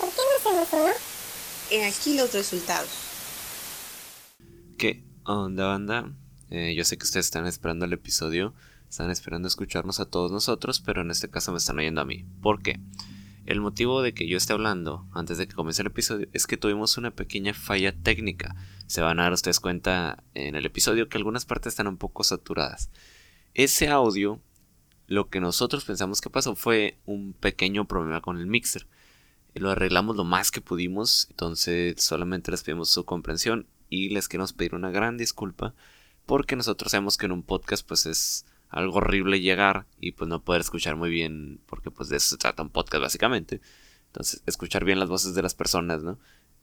¿Por qué no hacemos uno? He aquí los resultados. ¿Qué onda, banda? Eh, yo sé que ustedes están esperando el episodio, están esperando escucharnos a todos nosotros, pero en este caso me están oyendo a mí. ¿Por qué? El motivo de que yo esté hablando antes de que comience el episodio es que tuvimos una pequeña falla técnica. Se van a dar ustedes cuenta en el episodio que algunas partes están un poco saturadas. Ese audio, lo que nosotros pensamos que pasó fue un pequeño problema con el mixer lo arreglamos lo más que pudimos, entonces solamente les pedimos su comprensión y les queremos pedir una gran disculpa porque nosotros sabemos que en un podcast pues es algo horrible llegar y pues no poder escuchar muy bien porque pues de eso se trata un podcast básicamente. Entonces, escuchar bien las voces de las personas, ¿no?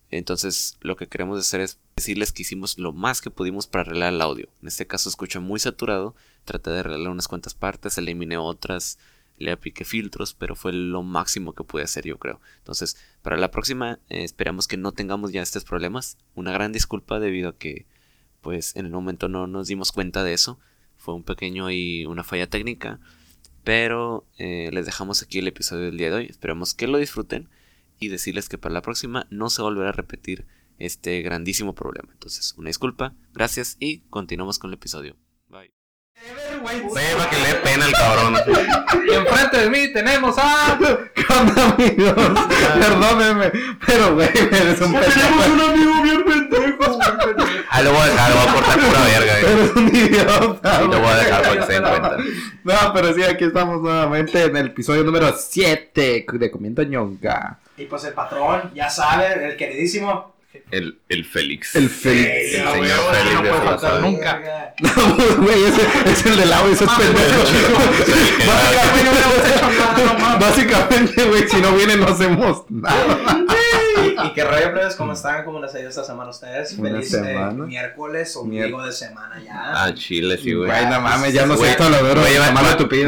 Entonces, lo que queremos hacer es decirles que hicimos lo más que pudimos para arreglar el audio. En este caso, escucho muy saturado. Traté de arreglar unas cuantas partes, eliminé otras le apliqué filtros, pero fue lo máximo que pude hacer yo creo. Entonces, para la próxima eh, esperamos que no tengamos ya estos problemas. Una gran disculpa debido a que pues en el momento no nos dimos cuenta de eso. Fue un pequeño y una falla técnica. Pero eh, les dejamos aquí el episodio del día de hoy. Esperamos que lo disfruten y decirles que para la próxima no se volverá a repetir este grandísimo problema. Entonces, una disculpa, gracias y continuamos con el episodio. Bye. Sepa que le dé pena el cabrón. Y enfrente de mí tenemos a. ¿Qué onda, amigos? Perdónenme, pero güey, eres un pendejo. un amigo bien pendejo. Ahí lo voy a dejar, lo voy a cortar pura verga. güey. Eres un idiota. Y lo voy a dejar para que se den cuenta. No, pero sí, aquí estamos nuevamente en el episodio número 7 de Comiendo Ñonga. Y pues el patrón, ya sabe, el queridísimo. El, el Félix. El Félix. El no, señor no, Félix no de puede faltar nunca. No, güey, ese es el del agua, ese es pendejo. Básicamente, básicamente, güey, si no viene no hacemos nada. Y, que rayo plebes, ¿cómo están? ¿Cómo les ha ido esta semana a ustedes? Feliz eh, miércoles, ombligo de semana ya. Ah, chile, sí, güey. Güey, no mames, ya no sé esto lo veo. Güey, va, va-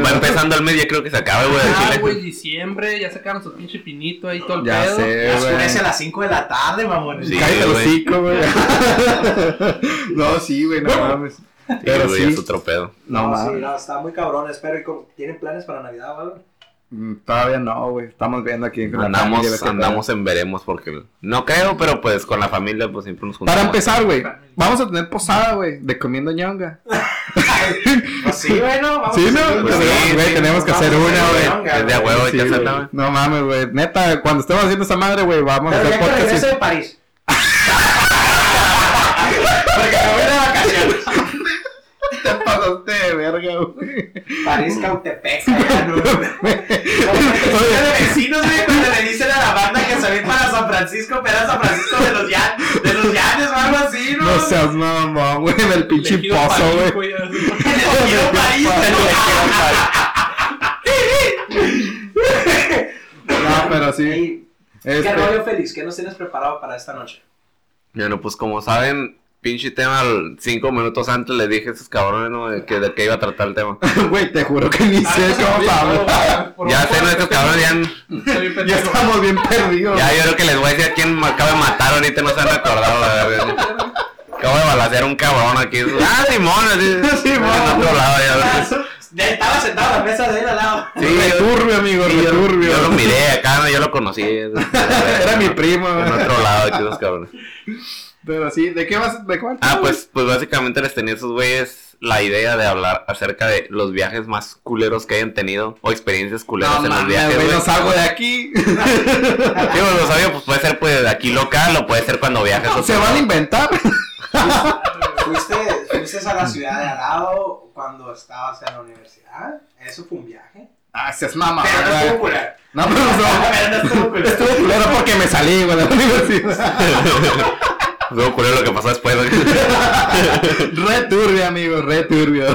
va empezando el ya creo que se acaba, güey. al Ah, chile. güey, diciembre, ya sacaron su pinche pinito ahí todo el Ya pedo. sé, Ya güey. oscurece a las 5 de la tarde, mamón. Sí. Cállate güey. hocico, güey. No, sí, güey, no mames. Sí, Pero güey, sí. es otro pedo. No No, sí, no, está muy cabrón. Espero. ¿y cómo- ¿Tienen planes para Navidad o algo? Mm, Todavía no, güey. Estamos viendo aquí Andamos, familia, andamos en veremos porque no creo, pero pues con la familia pues siempre nos juntamos. Para empezar, güey, vamos a tener posada, güey, de comiendo ñonga. Pues sí, bueno, vamos Sí, a no, Pues sí, sí, güey, sí, tenemos que hacer a una, güey. de a huevo, Sí, hacerla, güey. No mames, güey. Neta, cuando estemos haciendo esa madre, güey, vamos a Pero hacer ya que podcast. regrese y- de París. Porque me voy de vacaciones. Te pasaste de verga, güey. París, Cautepec, ¿no? De vecinos, güey, cuando le dicen a la banda que se para San Francisco, pero era San Francisco de los, Llan- de los Llanes o algo así, ¿no? No seas mamón, güey, en el pinche pozo, güey. así. Elegido París, No, pero sí. ¿Qué Este, rollo feliz? ¿Qué nos tienes preparado para esta noche? Bueno, pues como saben, pinche tema, al- cinco minutos antes les dije a esos cabrones, ¿no? De que, de iba a tratar el tema. güey, te juro que ni sé qué vamos a hablar. Ya sé, ¿no? Estos cabrones ya, estamos bien perdidos. ya yo creo que les voy a decir a quién me acaba de matar ahorita, no se han acordado, la verdad. Acabo de balasear un cabrón aquí. Ah, Simón, así. Simón. En otro lado, ya. Estaba sentado a la mesa de él al lado. Sí, yo- returbio, amigo, sí, yo, returbio. yo lo miré acá, ¿no? yo lo conocí. Era mi primo, En otro lado, aquí los cabrones. Pero sí, ¿de qué vas? ¿De cuál? Ah, pues, pues básicamente les tenía a esos güeyes la idea de hablar acerca de los viajes más culeros que hayan tenido o experiencias culeras No en los viajes. güey, no salgo de aquí. Sí, pues, lo sabía, pues puede ser pues de aquí local o puede ser cuando viajes. a Se van a inventar. ¿Fuiste, ¿Fuiste a la ciudad de al lado cuando estabas en la universidad? ¿Eso fue un viaje? Ah, seas mamá, Pero no estuvo culero. No, pero no. Pero no estuvo culero. Estuvo culero porque me salí, güey, de la universidad. Luego culero lo que pasó después. güey. Re turbio, amigo, re turbio.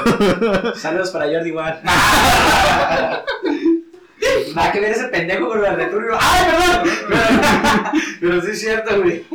Saludos para Jordi igual. pues nada que ver ese pendejo con el de turbio. ¡Ay, perdón! Pero, pero sí es cierto, güey.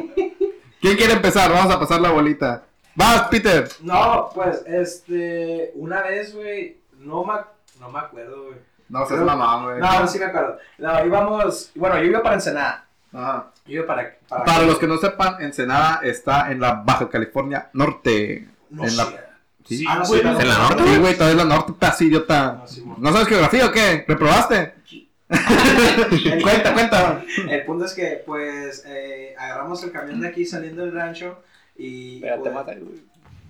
¿Quién quiere empezar? Vamos a pasar la bolita. Vas, Peter. No, pues, este, una vez, güey, no me, no me acuerdo, güey. No seas mamá, güey. No, sí me acuerdo. No, íbamos, bueno, yo iba para Ensenada. Ajá. Yo para, para, Para los que no sepan, Ensenada está en la Baja California Norte. no en la- sé. Sí, Ah, no, sí, ¿En la norte? Sí, güey, todavía es la norte, así, idiota. No, sí, ¿No sabes geografía o qué? ¿Reprobaste? El- cuenta, cuenta. El punto es que, pues, eh, agarramos el camión de aquí saliendo del rancho y, pues,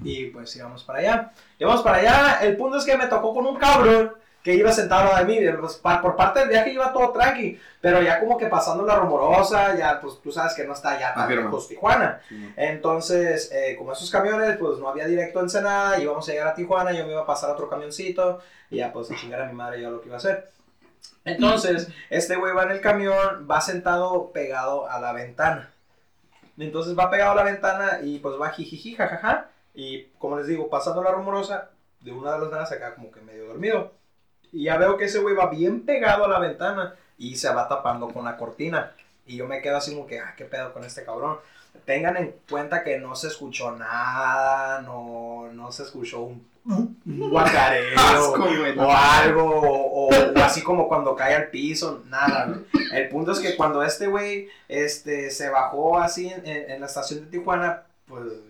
y pues íbamos para allá. Íbamos para allá, el punto es que me tocó con un cabrón que iba sentado lado de mí, pues, pa- por parte del viaje iba todo tranqui, pero ya como que pasando la rumorosa, ya pues tú sabes que no está ya tan lejos Tijuana. Entonces, eh, como esos camiones, pues no había directo a Ensenada, íbamos a llegar a Tijuana, yo me iba a pasar a otro camioncito, y ya pues a chingar a mi madre yo lo que iba a hacer. Entonces, este güey va en el camión, va sentado pegado a la ventana. Entonces va pegado a la ventana y pues va jijiji, jajaja. Y como les digo, pasando la rumorosa, de una de las nanas acá como que medio dormido. Y ya veo que ese güey va bien pegado a la ventana y se va tapando con la cortina. Y yo me quedo así como que, ah, qué pedo con este cabrón. Tengan en cuenta que no se escuchó nada, no, no se escuchó un, un guacareo Asco, o algo, o, o así como cuando cae al piso, nada, güey. El punto es que cuando este güey este, se bajó así en, en- en la estación de Tijuana, pues yo dije, ¿qué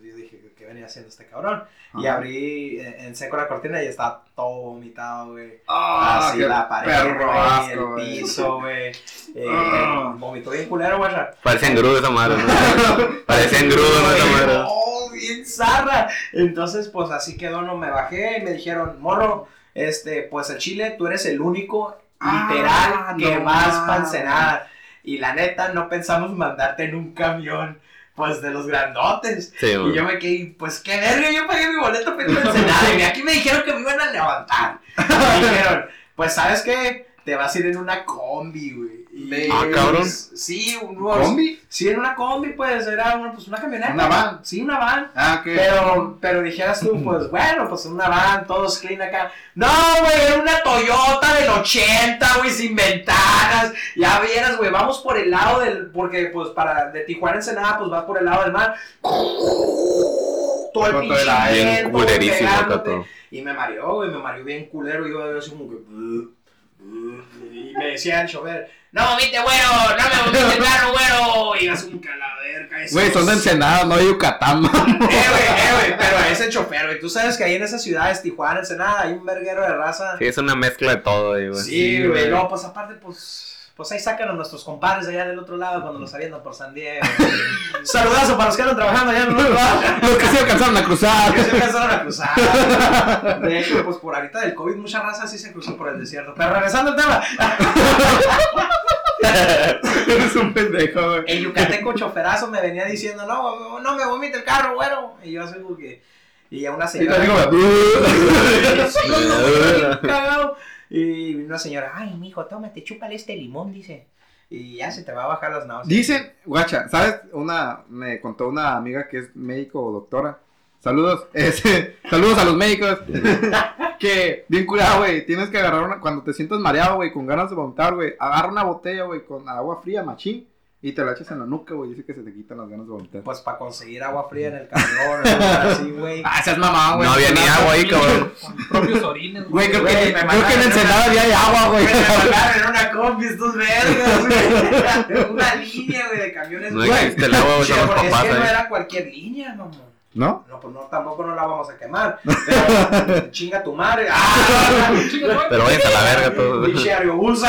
venía haciendo este cabrón? Y Ajá. abrí en, en seco la cortina y estaba todo vomitado, güey. Ah, así la pared, perro güey, asco, el piso, güey. Eh, Ah. vomitó bien culero, güey. Parece engrudo esa madre, ¿no? Parece engrudo ¿no? esa madre. Oh, bien zarra. Entonces, pues así quedó, no me bajé y me dijeron, morro, este, pues el chile, tú eres el único literal Ah, que no vas Ensenada. Y la neta, no pensamos mandarte en un camión, pues de los grandotes. Sí, Y yo me quedé, pues qué verga, yo pagué mi boleto para ir a Ensenada. Y aquí me dijeron que me iban a levantar. Me dijeron, pues sabes qué, te vas a ir en una combi, güey. Y- Ah, cabrón. Sí, unos, ¿Combi? Sí, en una combi, pues, era una, pues, una camioneta. ¿Una van? Sí, una van. Ah, ¿qué? Pero, pero dijeras tú, pues, bueno, pues una van, todos clean acá. No, güey, era una Toyota del 80, güey, sin ventanas. Ya vieras, güey, vamos por el lado del, porque, pues, para, de Tijuana a Ensenada, pues, vas por el lado del mar. Todo el pinche viento, pegándote. Y me mareó, güey, me mareó bien culero. Y yo así como que. Y me decía el chofer, no vomite, güero, no me vomite el carro, güero. Y la verga. ese Güey, son de Ensenada, no de Yucatán, mamá. Eh, güey, eh, güey, pero ese chofer, güey. Tú sabes que ahí en esas ciudades, Tijuana, Ensenada, hay un verguero de raza. Sí, es una mezcla de todo güey. Sí, güey. No, pues aparte, pues. Pues ahí sacan a nuestros compadres allá del otro lado cuando los avientan por San Diego. Saludazo para los que andan trabajando allá en el otro lado. Los que se alcanzaron a cruzar. Que se alcanzaron a cruzar. De hecho, pues por ahorita del COVID, mucha raza sí se cruzó por el desierto. Pero regresando al tema, Eres un pendejo, güey. el yucateco choferazo me venía diciendo: No, no me vomite el carro, güero. Y yo así como que. Y a una Y señora. digo, Sí, güey, bien cagado. Y una señora, ay, mijo, tómate, chúpale este limón, dice. Y ya se te va a bajar las náuseas. Dicen, guacha, ¿sabes? Una, me contó una amiga que es médico o doctora. Saludos, este, saludos a los médicos. que, bien curado, güey, tienes que agarrar una, cuando te sientas mareado, güey, con ganas de vomitar, güey, agarra una botella, güey, con agua fría, machín, y te la echas en la nuca, güey, dice que se te quitan las ganas de vomitar. Pues para conseguir agua fría en el camión, o así, güey. Ah, seas mamá, güey. No había ni agua ahí, cabrón. Con propios orines, Güey, creo Güey, que, me creo que en Ensenada había agua, güey. Me mandaron en una combi estos vergas, güey. Una línea, güey, de camiones. No güey. existe el agua, güey, es que no era cualquier línea, mamón. ¿No? No, pues no, tampoco no la vamos a quemar. Pero chinga tu madre. ¡Ah! Pero váyanse a la verga todos. Pinche Ariobusa.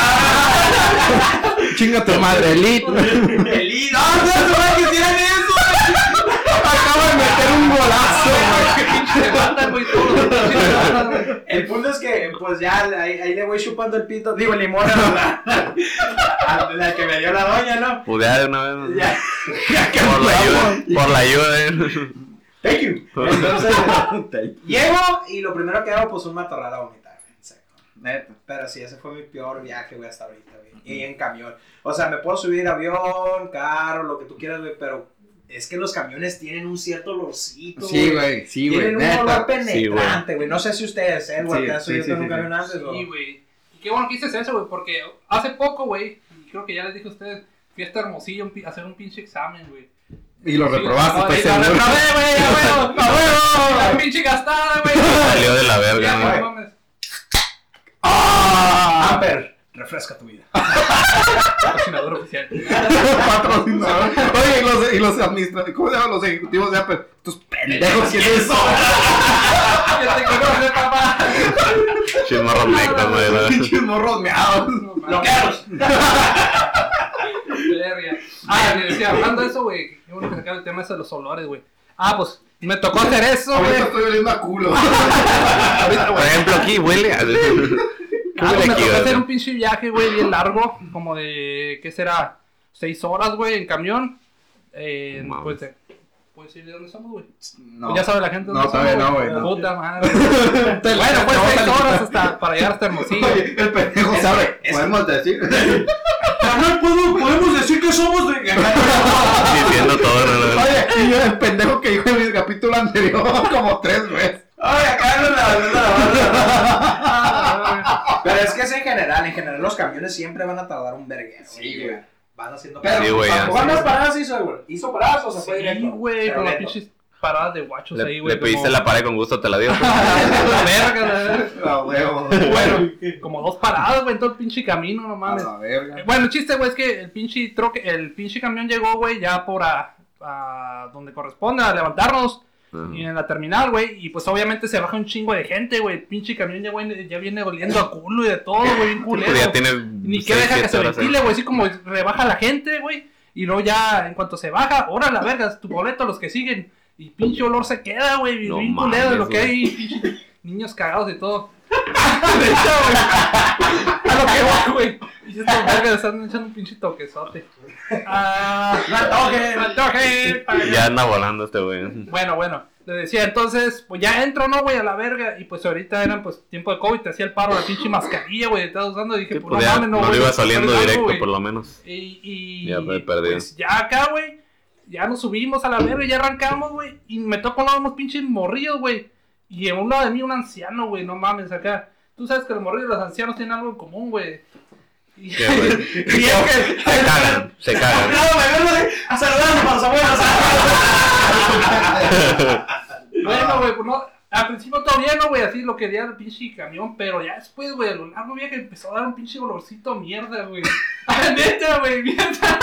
Chinga tu madre, Elite. El I- ¡No, no, no, no, que eso! Acabo de meter un golazo, güey. Matan, güey. El punto es que, pues ya, ahí, ahí le voy chupando el pito. Digo, el limón a la, a la que me dio la doña, ¿no? Pudea de una vez. Ya. Por la ayuda. Por la ayuda, eh. Thank you. Entonces, llego y lo primero que hago, pues un matorral a vomitar, güey, en seco. Neta. Pero sí, ese fue mi peor viaje, güey, hasta ahorita, güey. Y en camión. O sea, me puedo subir avión, carro, lo que tú quieras, güey, pero es que los camiones tienen un cierto olorcito. Sí, güey, sí, güey, Tienen un olor penetrante, güey. No sé si ustedes, ¿eh? Sí, Güey, ¿te has sí, subido sí, en un sí, camión antes? o- Sí, güey. qué bueno que dices eso, güey, porque hace poco, güey, creo que ya les dije a ustedes, fui hasta Hermosillo un pi- a hacer un pinche examen, güey. Y lo reprobaste, no, y lo reprobé, güey, a huevo, a huevo, la pinche gastada, güey. Salió de la verga, güey. ¡Ah! Amper, refresca tu vida. Patrocinador oficial. Patrocinador. Oye, y los, y los administrativos, ¿cómo se llaman los ejecutivos de Apple? Estos pendejos, ¿quiénes son? Ya te conoces, papá. Chismorros mecos, güey. la- Pinches morros meados. ¡Bloqueados! Verga. Ah, le decía, hablando de eso, güey, qué bueno que sacar el tema ese de los olores, güey. Ah, pues, me tocó hacer eso, Ahorita güey. estoy oliendo a culo. Por ejemplo, aquí huele a... Ah, pues, me tocó hacer un pinche viaje, güey, bien largo, como de, ¿qué será? Seis horas, güey, en camión. Eh, pues, de, ¿puedes decir de dónde estamos, güey? No. Pues ya sabe la gente No sabe, no, güey, no. Puta madre. Bueno, pues seis horas hasta, para llegar hasta Hermosillo. Oye, el pendejo sabe. Podemos decir. Carnal, ¿puedo- podemos decir que somos de. Diciendo todo, ¿no? Oye, y yo el pendejo que dijo en el capítulo anterior como tres veces. Ay, acá no la la Pero es que es en general, en general los camiones siempre van a tardar un verguero. Sí, güey. Van haciendo Pero, Sí, güey. ¿Cuántas paradas hizo, güey? ¿Hizo paradas o se fue Sí, directo? güey, Pero con las pinches paradas de guachos ahí, Le, güey. le pediste como- la pared con gusto, te la dio. La verga, la verga. A huevo. Bueno, como dos paradas, güey, en todo el pinche camino, no A mames. la verga. Bueno, el chiste, güey, es que el pinche troque, el pinche camión llegó, güey, ya por a, a donde corresponde, a levantarnos. Y en la terminal, güey, y pues obviamente se baja un chingo de gente, güey. Pinche camión ya, güey, ya viene oliendo a culo y de todo, güey, bien culero. Ya Ni que deja que se ventile, güey, así como rebaja la gente, güey. Y luego ya, en cuanto se baja, ora la verga, tu boleto, los que siguen. Y pinche olor se queda, güey, No bien culero de lo que hay, pinche niños cagados y todo. De hecho, güey, a lo que va, güey. Y estos vergas están echando un pinche toquezote. Ah, ¡No antoje! no para- Ya anda volando este güey. bueno, bueno, le decía, entonces, pues ya entro, ¿no, güey? A la verga. Y pues ahorita eran, pues, tiempo de COVID, te hacía el paro la pinche mascarilla, güey, estás usando. Y dije, Sí, pues, pues no mames, no, güey, iba saliendo directo, por lo menos. Y, y Ya me perdí. pues ya acá, güey, ya nos subimos a la verga, ya arrancamos, güey. Y me tocó un lado unos pinches morrillos, güey. Y a un lado de mí un anciano, güey, no mames, acá. Tú sabes que los morrillos y los ancianos tienen algo en común, güey. Y, es que... Se cagan, se cagan. No, me a saludar a los abuelos. Bueno, güey, pues no. Al principio todo bien, ¿no, güey? Así lo quería el pinche camión, pero ya después, güey, a lo largo viaje empezó a dar un pinche olorcito mierda, güey. Ah, neta, güey, mierda.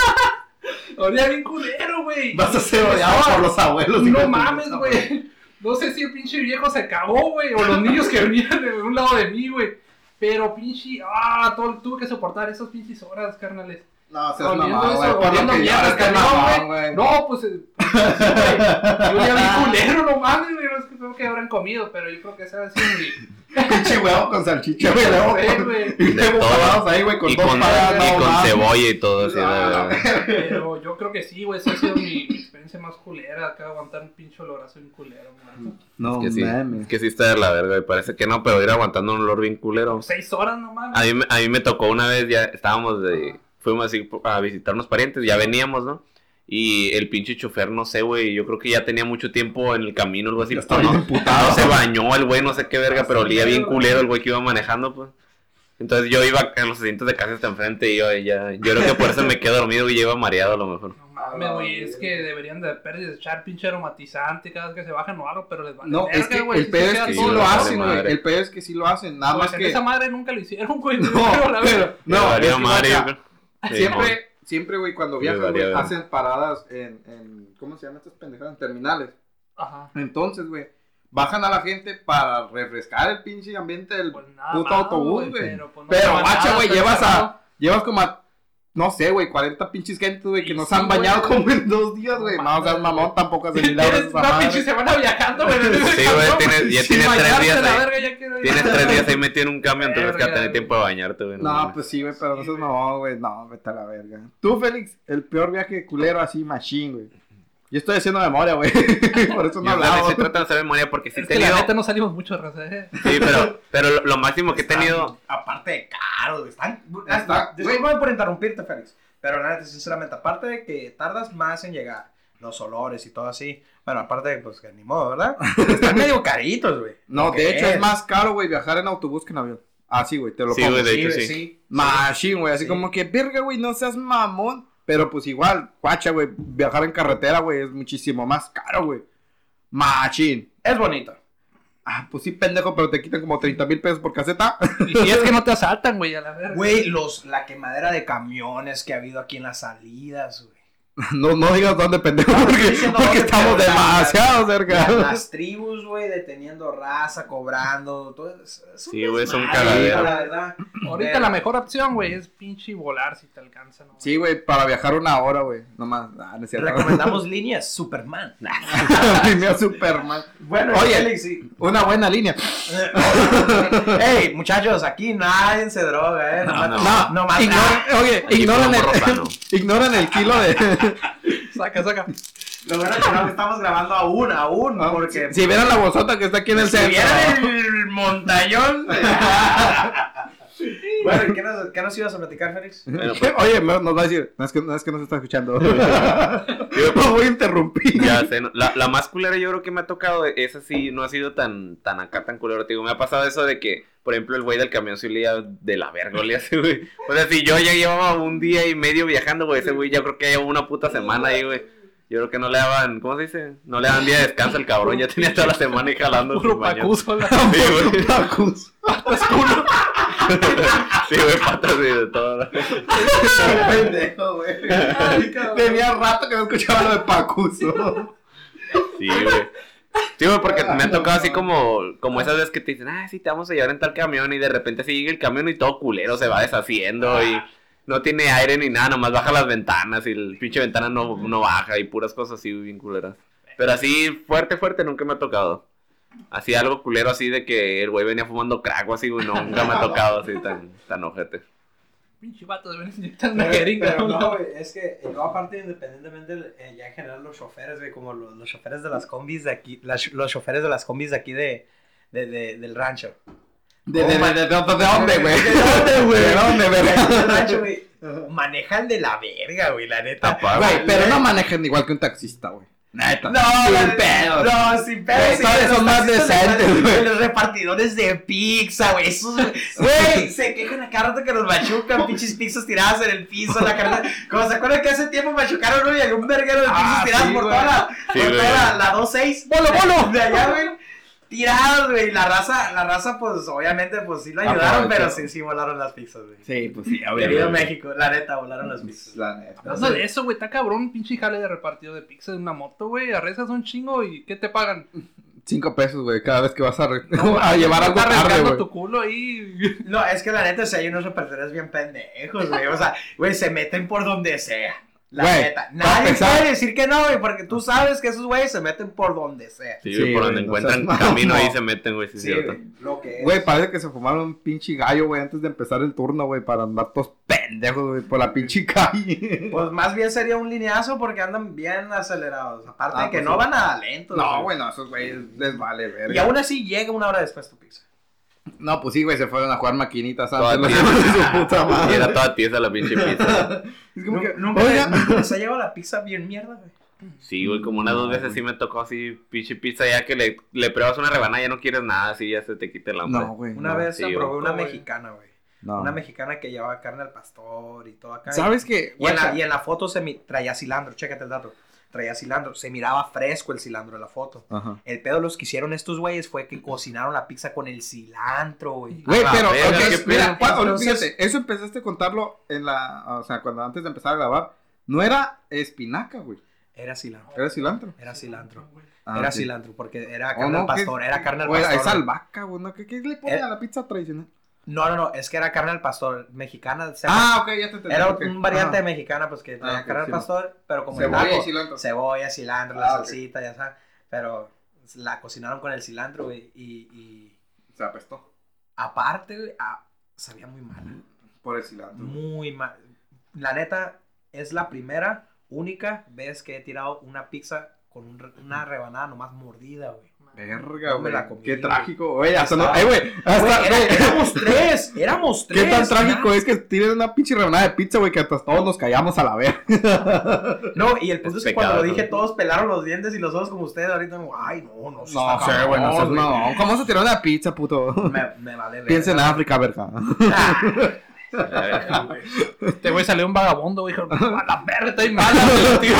Olía bien culero, güey. Vas a ser odiado por los abuelos. No mames, güey. No sé si el pinche viejo se cagó, güey, o los niños que venían de un lado de mí, güey. Pero pinche, ah, todo, tuve que soportar esas pinches horas, carnales. No, seas mamá, güey. oliendo mierda, güey. güey. No, pues, eh, sí, güey. Yo ya vi culero, no mames, güey. No es que creo que habrán comido, pero yo creo que esa ha sido mi. Pinche huevo con salchicha, güey. luego. Y luego todo. parados ahí, güey, con Y dos con, paradas. y no con cebolla y todo así. Pero yo creo que sí, güey. Esa ha sido mi, mi experiencia más culera. Acá aguantar un pinche olorazo bien culero. No que sí, mames. es que sí está de la verga, y parece que no, pero ir aguantando un olor bien culero. Seis horas, no mames. A mí, me- a mí me tocó una vez, ya estábamos de... Fuimos así a visitar unos parientes, ya veníamos, ¿no? Y el pinche chofer, no sé, güey, yo creo que ya tenía mucho tiempo en el camino, algo así. Ya estaba no, no se bañó el güey, no sé qué verga, pero olía bien culero el güey que iba manejando, pues. Entonces yo iba en los asientos de casa hasta enfrente y yo ya... Yo creo que por eso me quedé dormido y yo iba mareado a lo mejor. No mames, güey. Es que deberían de perder echar pinche aromatizante cada vez que se bajan o algo, pero les vale No, es que güey, el pedo es que sí lo hacen, güey. El pedo es que sí lo hacen. Nada más que. esa madre nunca lo hicieron, güey. No, la pero. No, Siempre, siempre, güey, cuando viajan, güey, hacen paradas en, en. ¿Cómo se llaman estas pendejadas? En terminales. Ajá. Entonces, güey, bajan a la gente para refrescar el pinche ambiente del Pues nada puto autobús, güey. Pero, pues, no Pero, nada, güey, llevas a. Llevas como a. No sé, güey, 40 pinches gente, güey, que nos sí, han bañado como en dos días, güey. No o sea, mamón tampoco hace milagros Tienes una madre. pinche semana viajando, güey. Sí, güey, tienes- ya tienes tres días la ahí. verga. Tienes tres días ahí metido en un cambio, entonces que tener tiempo de bañarte, güey. No, pues sí, güey, pero no seas Sí, mamón, güey. No, vete a la verga. Tú, Félix, el peor viaje culero así, machine, güey. Yo estoy haciendo memoria, güey. Por eso no hablaba. estoy tratando de hacer memoria porque sí he Es que la tenido... neta no salimos mucho de raza, eh. Sí, pero, pero lo, lo máximo que he tenido... Aparte de caro, están. Está- Disculpame por interrumpirte, Félix. Pero la neta, sinceramente, aparte de que tardas más en llegar, los olores y todo así. Bueno, aparte de pues que ni modo, ¿verdad? Están medio caritos, güey. No, ¿Qué de hecho es? es más caro, güey, viajar en autobús que en avión. Ah, sí, güey, te lo Sí, pongo. güey, de Sí, hecho güey, sí. sí. Machín, güey, así Sí. como que, verga, güey, no seas mamón. Pero pues igual, guacha, güey, viajar en carretera, güey, es muchísimo más caro, güey. Machín. Es bonito. Ah, pues sí, pendejo, pero te quitan como 30 mil pesos por caseta. Y si es que no te asaltan, güey, a la verga. Güey, los, la quemadera de camiones que ha habido aquí en las salidas, güey. no, no digas dónde, pendejo, No, porque, dónde, estamos pero la- demasiado cerca. La- Las tribus, güey, deteniendo raza, cobrando, todo eso. es un Sí, güey, es un cagadero. La verdad. Ahorita Pero- la mejor opción, güey, es pinche volar si te alcanza, ¿no? Sí, güey, para viajar una hora, güey. Nomás, ah, no es cierto. Recomendamos líneas Superman. Línea Superman. Bueno, Oye. Félix, sí. Una buena línea. Ey, muchachos, aquí nadie se droga, eh. No, Nomás- no. nomás- Ignoran, oye, ignoran el, ignoran el kilo de... Saca, saca. Lo bueno es que no estamos grabando aún, aún, porque... Ah, Si vieran la bolsota que está aquí en el Si centro. vieran el montañón. bueno, ¿y ¿qué nos, ¿qué nos ibas a platicar, Félix? Bueno, pues, Oye, me- nos va a decir, no es que no, es que no se está escuchando. no voy a interrumpir. Ya sé, no. la, la más culera yo creo que me ha tocado, esa sí, no ha sido tan, tan acá, tan culero, te digo, me ha pasado eso de que, por ejemplo, el güey del camión se olía de la verga, olía así, güey. O sea, si yo ya llevaba un día y medio viajando, güey, ese güey ya creo que lleva una puta semana ahí, güey. Yo creo que no le daban, ¿cómo se dice? No le daban día de descanso al cabrón, ya tenía toda la semana ahí jalando. Puro pacuso, la Sí, güey. Tacos. Sí, güey, patas y de todo. pendejo, güey. Tenía rato que no escuchaba lo de Pacuso. Sí, güey. Sí, güey, porque me ha tocado así como, como esas veces que te dicen, ah, sí, te vamos a llevar en tal camión y de repente así llega el camión y todo culero se va deshaciendo y no tiene aire ni nada, nomás baja las ventanas y el pinche ventana no, no baja y puras cosas así bien culeras. Pero así fuerte, fuerte nunca me ha tocado. Así algo culero así de que el güey venía fumando crack o así, güey, nunca me ha tocado así tan, tan ojete. Pinche vato, deben inyectar una jeringa. pero ¿no? no, güey, es que no, aparte, independientemente, eh, ya en general los choferes, güey, como los, los choferes de las combis de aquí, las- los choferes de las combis de aquí de, de, de- del rancho. ¿De, de, de, de, de, de dónde, güey? ¿De dónde, güey? ¿De dónde, güey? rancho, güey. Manejan de la verga, güey, la neta. Güey, pero no manejen igual que un taxista, güey. Neta. No, sin pedos. No, sin pedos. Güey, sí, son más decentes, de- güey. Los repartidores de pizza, güey. Esos, güey, se quejan a cada rato que nos machucan, pinches pizzas tiradas en el piso, la carne. Como se acuerdan que hace tiempo machucaron uno y había un verguero de pizzas Ah, tiradas sí, por güey. toda la, Sí, por güey. toda la, la 2-6. ¡Bolo, bolo! De allá, güey. Tirados, güey. La raza, la raza, pues, obviamente, pues sí lo ayudaron, pero sí, sí volaron las pizzas, güey. Sí, pues sí, Querido obviamente. México, la neta, volaron las pizzas. La neta. Hablando de eso, güey, está cabrón, pinche jale de repartido de pizza en una moto, güey. Arrestas un chingo y ¿qué te pagan? Cinco pesos, güey, cada vez que vas a, re- a llevar algo tarde, güey. tu culo ahí. No, es que la neta, si hay unos repartidores bien pendejos, güey. O sea, güey, se meten por donde sea. La Güey, neta. Nadie puede decir que no, güey, porque tú sabes que esos güeyes se meten por donde sea. Sí, Sí, güey, por donde no encuentran seas camino ahí mamón. se meten, güey, sí, es Sí, cierto. güey. Lo que es. Güey, parece que se fumaron un pinche gallo, güey, antes de empezar el turno, güey, para andar todos pendejos, güey, por la pinche calle. Pues más bien sería un lineazo porque andan bien acelerados. Aparte Ah, de que pues no sí. van a lentos. No, güey, no, esos güeyes les vale, verga. Y aún así llega una hora después tu pizza. No, pues sí, güey, se fueron a jugar maquinitas Toda antes. tiesa. los hijos de su puta Y madre. era toda tiesa la pinche pizza. Es como que, Nunca, les ha llegado la pizza bien mierda, güey. Sí, güey, como unas dos veces sí me tocó así, pinche pizza, ya que le, le pruebas una rebanada, ya no quieres nada, así ya se te quita el hambre. No, güey. Una no, vez sí, probé una mexicana, güey. no. Una mexicana que llevaba carne al pastor y todo acá. ¿Sabes qué? Y en, la, y en la foto se mi- traía cilantro, chécate el dato. Traía cilantro, se miraba fresco el cilantro en la foto. Ajá. El pedo los que hicieron estos güeyes fue que cocinaron la pizza con el cilantro, güey. Güey, la pero, qué mira, Entonces- fíjate, eso empezaste a contarlo en la, o sea, cuando antes de empezar a grabar, no era espinaca, güey, Era cilantro. era cilantro. Era cilantro. Ah, era cilantro, porque era Oh, carne no, al pastor, era carne al pastor. es albahaca, güey, ¿no? ¿Qué, qué le ponen Eh, a la pizza tradicional? No, no, no, es que era carne al pastor mexicana. Ah, ok, ya te entendí. era ok. un variante Ajá. mexicana, pues que Ah, ok, carne al sí. pastor, pero como Cebolla taco, y cilantro. cebolla, cilantro, la Ah, salsita, ya sabes. Pero la cocinaron con el cilantro, güey, y, y Se apestó aparte, güey, ah, sabía muy mal. por el cilantro. Muy mal. La neta, es la primera, única vez que he tirado una pizza con un una rebanada nomás mordida, güey. Verga, No güey. la comí, Qué trágico, güey. Hasta no. Eh, güey. Hasta. Era- éramos tres, éramos tres. Qué tan trágico es que tienen una pinche rebanada de pizza, güey, que hasta todos nos callamos a la vez. No, y el punto Es es, que cuando lo dije, ¿no? todos pelaron los dientes y los ojos como ustedes. Ahorita, ay, no, no, sí No está sé, güey, no güey. mamón. ¿Cómo se tiró una pizza, puto? Me, me vale ver. Piensa en África, verga. Este güey salió un vagabundo, güey. A la verga, estoy mala. Se lo tiró,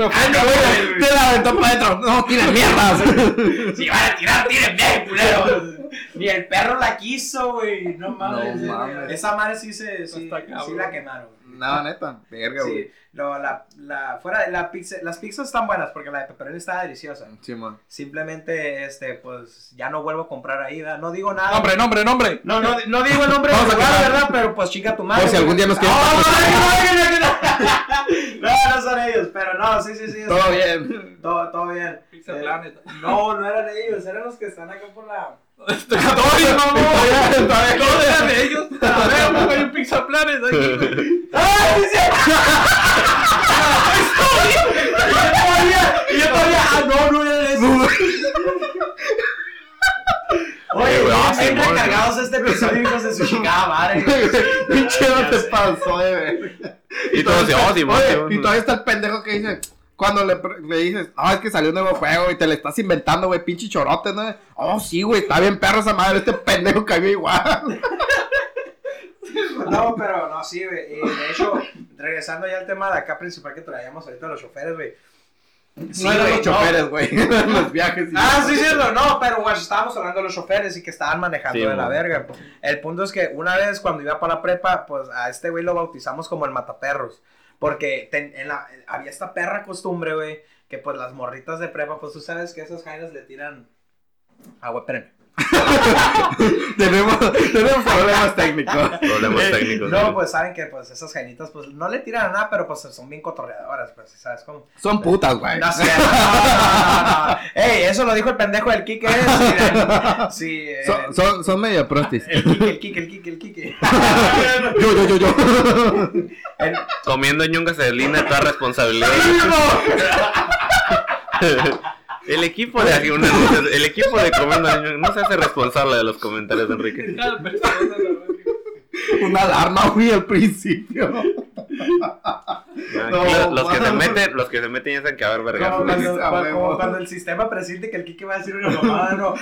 no mames. No, güey, te la aventó para adentro. No, tiene mierdas. Si van a tirar, tiren bien, culero. Ni el perro la quiso, güey. No mames. No mames. Esa madre sí se sí la quemaron. No, neta. Verga, güey. Sí, no, la, la, fuera de la pizza, las pizzas están buenas porque la de pepperoni está deliciosa. Sí, man. Simplemente, este, pues, ya no vuelvo a comprar ahí, ¿verdad? No digo nada. Nombre, nombre, nombre. No, no, no digo el nombre a lugar. ¿verdad? Pero pues chinga tu madre. Por si algún día nos quieren ¡Oh, no, no, no, no son ellos, pero no, sí, sí, sí. Todo bien. Todo, todo bien. Pizza Eh, Planet. No, no eran ellos, eran los que están acá por la... Todavía, mamón. Todavía no eran de ellos. A ver, mamá, hay un Pizza Planet aquí, güey. ¡Ay, sí! Y yo todavía, y yo todavía, ah, no, no eran esos. Oye, Eh, güey, ah, bien recargados este episodio, hijos de su chingada madre. Pinche no te pasó de verga. Y todos oh, Simón, Oye, y todavía está el pendejo que dice. Cuando le, le dices, ah, es que salió un nuevo juego y te le estás inventando, güey, pinche chorote, ¿no? Oh, sí, güey, está bien perro esa madre, este pendejo cayó igual. No, pero no, sí, güey. Y de hecho, regresando ya al tema de acá principal que traíamos ahorita los choferes, güey. Sí, no eran güey, los choferes, güey, eran los viajes. y- Ah, sí, sí, no, no, pero güey, estábamos hablando de los choferes y que estaban manejando Sí, de la verga. El punto es que una vez cuando iba para la prepa, pues a este güey lo bautizamos como el mataperros. Porque ten- en la, había esta perra costumbre, güey, que pues las morritas de prepa, pues tú sabes que esas jainas le tiran agua, espérenme. tenemos, tenemos problemas técnicos. Problemas Eh, técnicos. No, pues saben que pues esas jainitas pues no le tiran a nada, pero pues son bien cotorreadoras, pues, ¿sabes cómo? Son putas, güey. No sé, no, no, no, no. Ey, eso lo dijo el pendejo del Kike, ¿eh? Sí, el- sí, Son, son, son medio prostis. el Kike, el Kike, el Kike, el Kike. Yo, yo, yo, yo. El- Comiendo ñungas de línea, toda responsabilidad. El equipo de aquí, el equipo de ñungas no se hace responsable de los comentarios de Enrique. Una alarma, güey, al principio. No, los, que se meten, los que se meten ya saben que va a haber vergas. Como como cuando el sistema presiente que el Kike va a decir una mamada, no.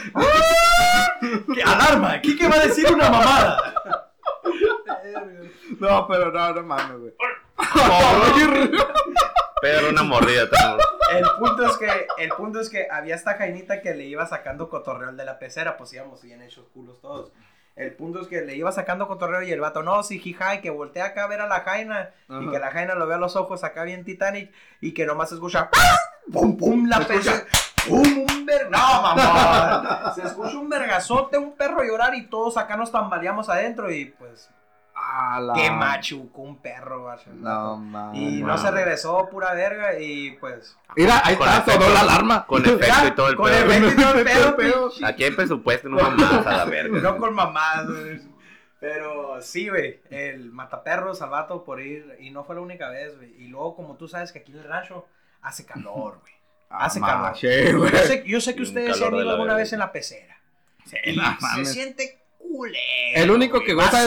¿Qué? Alarma, Kike va a decir una mamada. No, pero no, no mames, güey. Pero una mordida tenemos. El punto es que, el punto es que había esta jainita que le iba sacando cotorreo al de la pecera, pues íbamos bien hechos culos todos. El punto es que le iba sacando cotorreo y el vato, no, sí, jija, y que voltea acá a ver a la jaina, y que la jaina lo vea a los ojos acá bien Titanic, y que nomás se escucha, ¡ah! pum, pum, la pecera, pum, un ver... No, mamá, se escucha un vergazote, un perro llorar, y todos acá nos tambaleamos adentro, y pues, la- qué machuco un perro, vato. No mames. Y no se regresó, pura verga, y pues... Mira, ahí Con está, sonó la alarma. Con efecto y todo el Con pedo. efecto y todo el pedo. Aquí hay presupuesto, no mamás a la verga. No con mamás, güey. Pero sí, güey. El mataperros al vato por ir. Y no fue la única vez, güey. Y luego, como tú sabes que aquí en el rancho hace calor, güey. Hace calor. Yo sé, yo sé que ustedes se han ido alguna vez en la pecera. Y se siente culero. El único que goza de-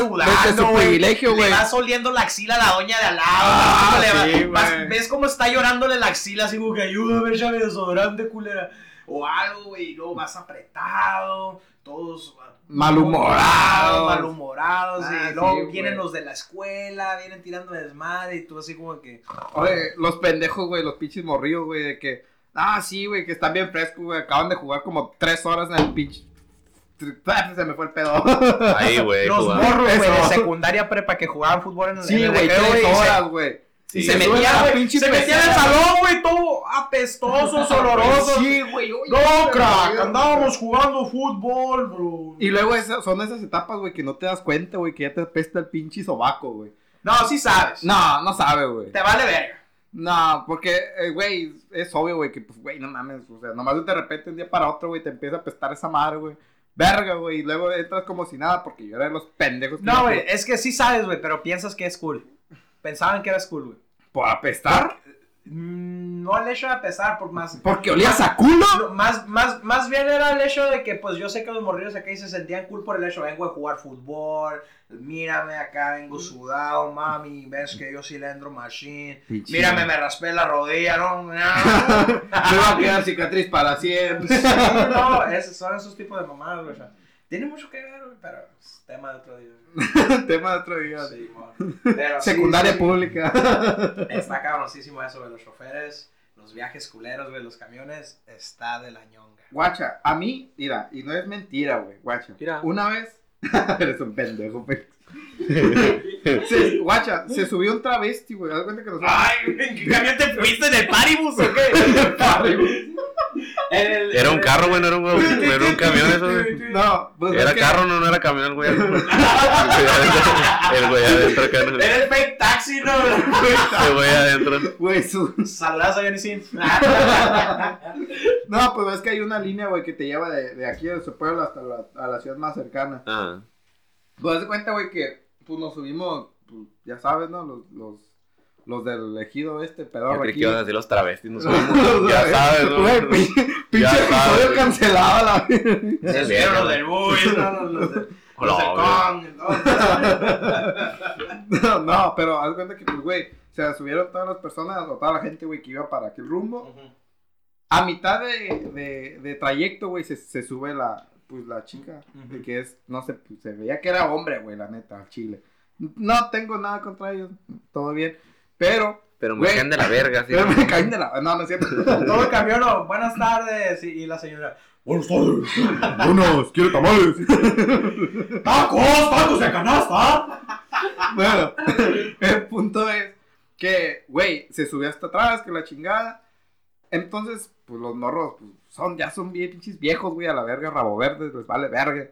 su privilegio, güey. Le vas oliendo la axila a la doña de al lado. Ah, le va- sí, vas- güey. ves cómo está llorándole la axila, así como que ayúdame, ya mi desodorante, culera. O algo, güey, y luego vas apretado, todos ah, Malhumorados. malhumorados, Ah, y luego sí, vienen los de la escuela, vienen tirando desmadre, y tú así como que... Oye, los pendejos, güey, los pinches morrillos, güey, de que. Ah, sí, güey, que están bien frescos, güey. Acaban de jugar como tres horas en el pinche. Se me fue el pedo. Ahí, güey. Los morros, güey, de secundaria prepa que jugaban fútbol en el, Sí, güey, tres horas, güey. Y Sí, se metía, güey, se metía en el salón, güey, todo apestosos, olorosos. Sí, güey. No, crack, andábamos jugando fútbol, bro. Y luego esas, son esas etapas, güey, que no te das cuenta, güey, que ya te apesta el pinche sobaco, güey. No, sí sabes. No, no sabe, güey. Te vale verga. No, porque, eh, güey, es obvio, güey, que, pues, güey, no mames, o sea, nomás de repente, un día para otro, güey, te empieza a apestar esa madre, güey. Verga, güey, y luego entras como si nada, porque yo era de los pendejos. que No, güey, es que sí sabes, güey, pero piensas que es cool. Pensaban que eras cool, güey. ¿Por apestar? Mm, No el hecho de pesar, por más. Porque olías a culo. No, más, más, más bien era el hecho de que, pues yo sé que los morrillos acá se sentían cool por el hecho, vengo a jugar fútbol, mírame acá, vengo sudado, mami, ves que yo cilindro machine, mírame, me raspé la rodilla, no, no, Me va a quedar cicatriz para siempre. Sí, no, esos son esos tipos de mamadas, güey, o sea, tiene mucho que ver, güey, pero es tema de otro día. Tema de otro día. Sí. Pero Secundaria sí, pública. Está cabroncísimo eso de los choferes, los viajes culeros, güey, los camiones, está de la ñonga. Guacha, a mí, mira, y no es mentira, güey, guacha. Mira. Una vez, eres un pendejo, güey. Se- guacha, se subió un travesti, güey. Haz cuenta que nosotros. Ay, ¿en qué camión te fuiste? ¿En el paribus o qué? En el- Era un el- carro, güey, no era un, no era un camión eso, güey. No, pues Era es que- carro, no, no era camión, güey. El güey adentro acá. no. Era el fake taxi, ¿no? El güey adentro. Güey, su... Saludas a Johnny Sins. No, pues es que hay una línea, güey, que te lleva de, de aquí de su pueblo hasta la, a la ciudad más cercana. Ah, Pues de cuenta, güey, que pues nos subimos, pues, ya sabes, ¿no? Los, los, los del ejido este, yo pedorro creí aquí. que ibas a decir los travestis. No sabemos. Ya sabes, ¿no? Güey, pinche episodio cancelado, la Se subieron los del Bull, ¿no? los, los, de- los del Kong. ¿no? No, pero haz de cuenta que, pues, güey, se subieron todas las personas o toda la gente, güey, que iba para aquel rumbo. A mitad de, de, de trayecto, güey, se, se sube la, pues, la chica, Ujú. de que es, no sé, pues, se veía que era hombre, güey, la neta, al chile. No tengo nada contra ellos, todo bien, pero, Pero me caen de la verga, sí. pero me caen de la, no, no es cierto. Todo el camión, buenas tardes. Y, y la señora, buenas tardes. Unos, quiero tamales. ¡Tacos! ¡Tacos de canasta! Bueno, el punto es que, güey, se subió hasta atrás, que la chingada. Entonces, pues los morros, pues, son, ya son bien pinches viejos, güey, a la verga, rabo verde, les vale verga.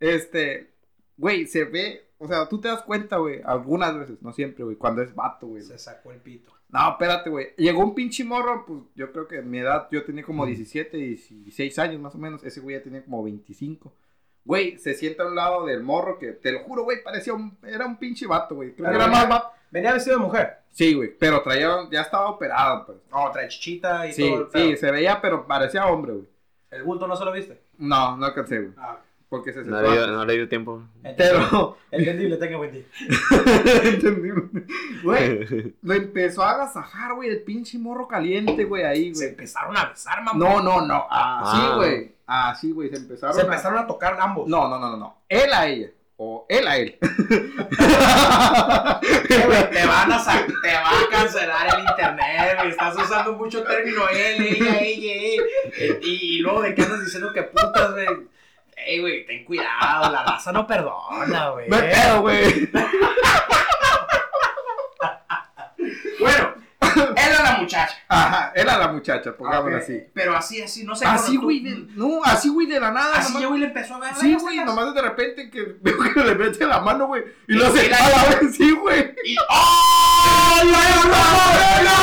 Este, güey, se ve, o sea, tú te das cuenta, güey, algunas veces, no siempre, güey, cuando es vato, güey. Se sacó el pito. No, espérate, güey. Llegó un pinche morro, pues yo creo que en mi edad, yo tenía como 17, 16 años más o menos. Ese güey ya tenía como 25. Güey, se sienta a un lado del morro que, te lo juro, güey, parecía un, era un pinche vato, güey. Creo que era más vato. Venía vestido de mujer. Sí, güey, pero traía, ya estaba operado, pues. No, trae chichita y Sí, todo. el sí, se veía, pero parecía hombre, güey. El bulto no se lo viste. No, no alcancé, güey. Ah, Porque se No sentó le, dio, no le dio tiempo. Pero, Entendible, tenga buen día. entendible. Güey, lo empezó a agasajar, güey, el pinche morro caliente, güey, ahí, Se güey. empezaron a besar, mamá. No, no, no. Así, Ah. güey. Así, güey. Se empezaron Se a- empezaron a tocar ambos. No, no, no, no, no. Él a ella. O él a él. Eh, te van a sa- te va a cancelar el internet, güey. Estás usando mucho término él, ella, ella, ella. Y, y luego de qué andas diciendo que putas, güey. Ey, güey, ten cuidado, la raza no perdona, güey. Hay pedo, güey. Bueno, era la muchacha. Ajá, era la muchacha, pongámoslo Ok, así. Pero así, así, no sé. Así, güey. de- No, así, güey, de la nada. Así nomás- llegó y le empezó a ver. Sí, güey, nomás de repente que veo que le mete la mano, güey. Y lo hace Y la- a la vez, sí, güey. Y- ¡Oh! ¡La morena!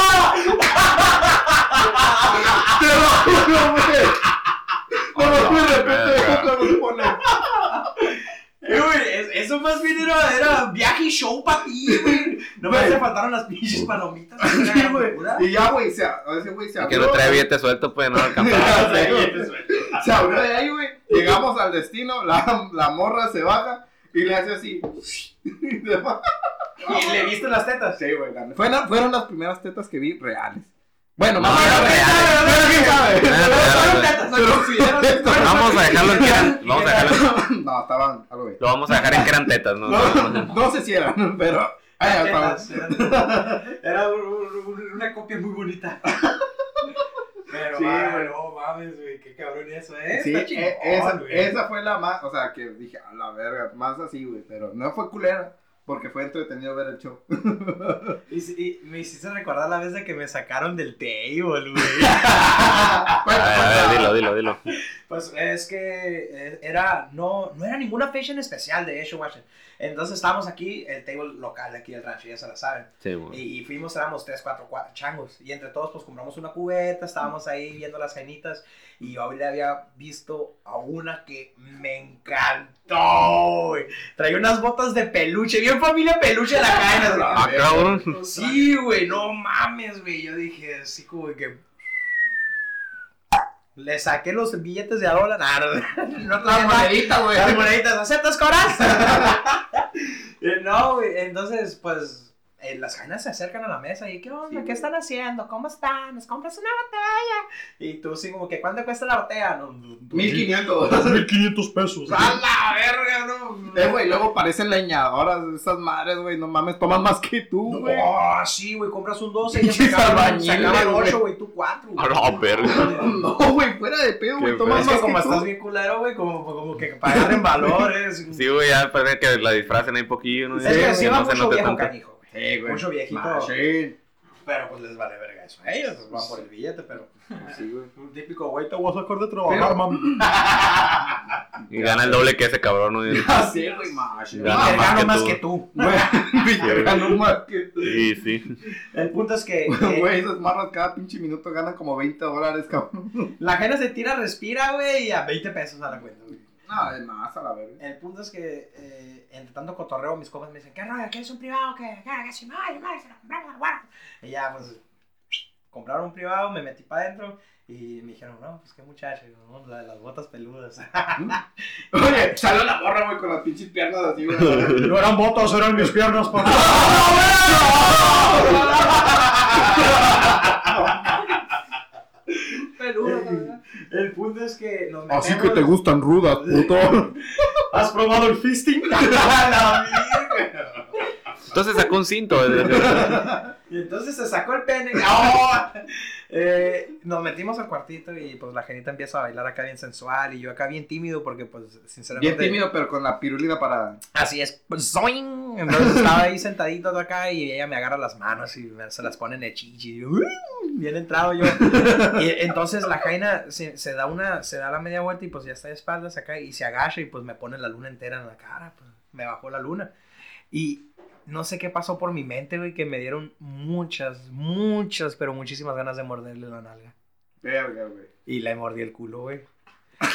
Te lo juro, güey. No, Oh, de repente cuando se pone. Eh, güey, es- eso más bien era, era viaje y show para ti, güey. No me hace faltaron las pinches palomitas. Sí, güey. Y ya, güey, se, ese güey se Y que abrió. no trae billete suelto, pues no güey. Se abrió de ahí, güey. Llegamos al destino, la, la morra se baja y le hace así. Y se va. ¿Y le viste las tetas? Sí, güey. Fueron, fueron las primeras tetas que vi reales. Bueno, no considero- Vamos a dejarlo en que eran. Vamos a dejarlo, No, estaban algo bien. lo vamos a dejar en que eran tetas, ¿no? No, no sé si eran, pero. Ay, estaban. Tetas, Era, era un- un- una copia muy bonita. Pero, Sí, güey. no mames, güey, qué cabrón eso, ¿eh? Sí, e- esa, esa fue la más, o sea, que dije, a la verga, más así, güey, pero no fue culera, porque fue entretenido ver el show. Y, me hiciste recordar la vez de que me sacaron del table, güey. A ver, a ver, dilo, dilo, dilo. Pues es que eh, era, no, no era ninguna fecha en especial, de hecho, Washington. Entonces estábamos aquí, el table local de aquí del rancho, ya se la saben. Sí, güey. Y, y fuimos, éramos tres, cuatro, cuatro changos. Y entre todos, pues compramos una cubeta, estábamos ahí viendo las jainitas. Y yo le había visto a una que me encantó, güey. Traía unas botas de peluche, bien familia peluche de la güey. Ah, cabrón. Sí, güey, no mames, güey. Yo dije así como que. Le saqué los billetes de a dólar. Nah, no, no traía nada. monedita, güey. Las moneditas, ¿aceptas coras? Eh, no, entonces, pues, eh, las jainas se acercan a la mesa y, ¿qué onda? ¿Qué están haciendo? ¿Cómo están? ¿Nos compras una botella? Y tú, sí, como que, ¿cuánto cuesta la botella? No, no, no, 1500. 1500 pesos. ¡A la verga, no! Eh, güey, luego parecen leñadoras esas madres, güey. No mames, toman más que tú, güey. Oh, sí, güey, compras un 12 y ya se acaban güey. 8, güey, tú 4, A la verga. No, güey, fuera de pedo, güey. Es más que como que estás tú. bien culero, güey, como, como que pagar en valores. Sí, güey, ya parece que la disfracen ahí poquillo, ¿no? es que sí no se mucho note tanto. canijo. Sí, güey. Mucho viejito. Machín. Pero pues les vale verga eso. Ellos van por el billete, pero. Sí, güey. Un típico güey, te voy a sacar de trabajar, Pero- mami. Y gana el doble que ese cabrón, ¿no? Ah, sí, güey, machín. Gana más más tú. que tú. Güey, ganó más que tú. Sí, sí. El punto es que eh, Güey, esas marras cada pinche minuto ganan como 20 dólares, cabrón. la gente se tira, respira, güey, y a 20 pesos a la cuenta, güey. No, es más a la verga. El punto es que, eh, entre tanto cotorreo, mis copas me dicen, ¿qué rollo? ¿Quieres un privado? ¿Qué? ¿Qué? ¿Qué? Si no, ay, madre, se lo compramos, guarda. Y ya, pues, compraron un privado, me metí para adentro y me dijeron, no, pues qué muchacho, Y yo, no, la de las botas peludas. Oye, salió la morra, güey, con las pinches piernas así, güey. no eran botas, eran mis piernas, papá. El punto es que nos metemos... Así que te gustan rudas, puto. ¿Has probado el fisting? Entonces sacó un cinto. eh, Y entonces se sacó el pene. ¡Oh! Eh, nos metimos al cuartito y pues la genita empieza a bailar acá bien sensual y yo acá bien tímido porque pues sinceramente... Bien tímido, pero con la pirulina para. Así es. pues, zoing. Entonces estaba ahí sentadito acá y ella me agarra las manos y me- se las pone en el chichi. Bien entrado yo. Y entonces la jaina se, se da una, se da la media vuelta y pues ya está de espaldas acá y se agacha y pues me pone la luna entera en la cara. Pues, me bajó la luna. Y no sé qué pasó por mi mente, güey, que me dieron muchas, muchas, pero muchísimas ganas de morderle la nalga. Verga, güey. Y le mordí el culo, güey.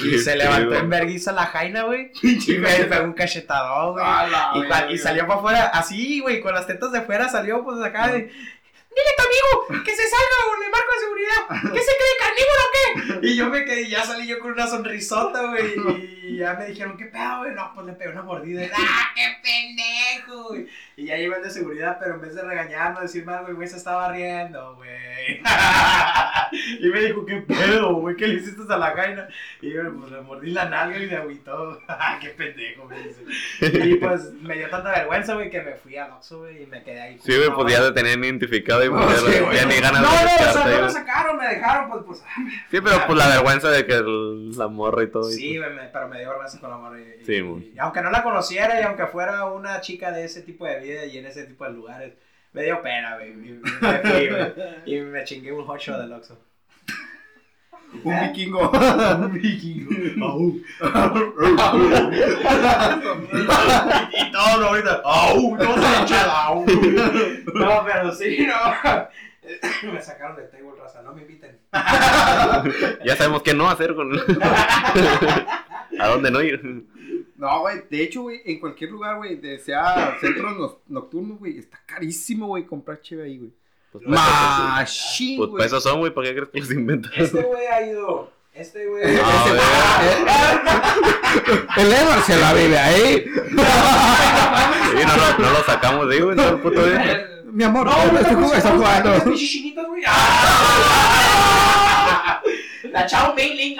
Y se levantó en vergüenza la jaina, güey. Y me pegó un cachetadón, güey. Y, y salió para afuera, así, güey, con las tetas de fuera, salió pues acá de... Dile a tu amigo que se salga con el marco de seguridad. ¿Qué se cree, carnívoro o qué? Y yo me quedé, ya salí yo con una sonrisota, güey. Ya me dijeron, ¿qué pedo, güey? No, pues le pegué una mordida. Y, ¡Ah, qué pendejo, güey! Y ya el de seguridad, pero en vez de regañarme, decirme algo, el güey se estaba riendo, güey. y me dijo, ¿qué pedo, güey? ¿Qué le hiciste a la jaina? Y yo, pues le mordí la nalga y me agüitó. ¡Qué pendejo, me dice. Y pues me dio tanta vergüenza, güey, que me fui al Oxxo, güey, y me quedé ahí. Sí, güey, pues ya te tenían identificado y pues ya, sí, güey. ya ni No, ganas no, o sea, no güey. me sacaron, me dejaron, pues, pues. Sí, pero pues la vergüenza de que el- la morra y todo. y Sí, güey, me- pero me dio con la morra. Y, y- Sí, muy. y aunque no la conociera y aunque fuera una chica de ese tipo de vida y en ese tipo de lugares, me dio pena, güey. Y me fui, güey. Y me chingué un hot shot del Oxxo. Un vikingo. Un vikingo. y, y todo ahorita. ¡Au! No se echa au. No, pero sí, no. me sacaron del table, raza. No me inviten. Ya sabemos qué no hacer con. ¿A dónde no ir? No, güey, de hecho, güey, en cualquier lugar, güey, sea centros no- nocturnos, güey, está carísimo, güey, comprar cheve ahí, güey. Pues, Machín, pues, güey. pues, esos son, güey, ¿para qué crees que los inventas? Este güey ha ido. Este güey. Ah, El Edward se la vive ahí. Sí, no, no, no lo sacamos de ahí, güey, todo el puto día. Mi amor, No, no, güey, estoy ¿cómo jugando. se Está llama? jugando. La Chao Mei Ling.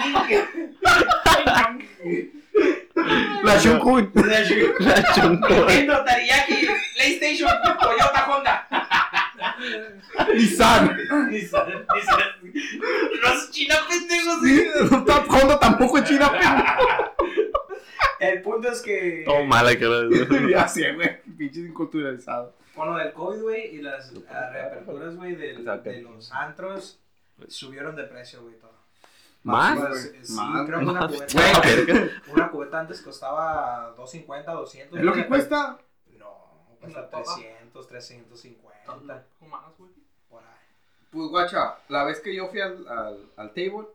La Shunkun. La Chu- La chunco. Nintendo, Teriyaki, PlayStation, Toyota, Honda. Nissan. Nissan, Nissan. Los chinos pendejos. Sí, Honda tampoco es China, El punto es que. Todo mala que pero. Ya sé, güey. Pinches inculturalizados. Con lo del COVID, güey, y las reaperturas, güey, del- Exacto. de los antros, subieron de precio, güey, todo. ¿Más? Pues, sí, Más, creo que una más. cubeta, una cubeta antes costaba 250, 200. ¿Es lo que cuesta? No, cuesta Una papa. 300, 350. O más, güey. Por ahí. Pues guacha, la vez que yo fui al, al, al table,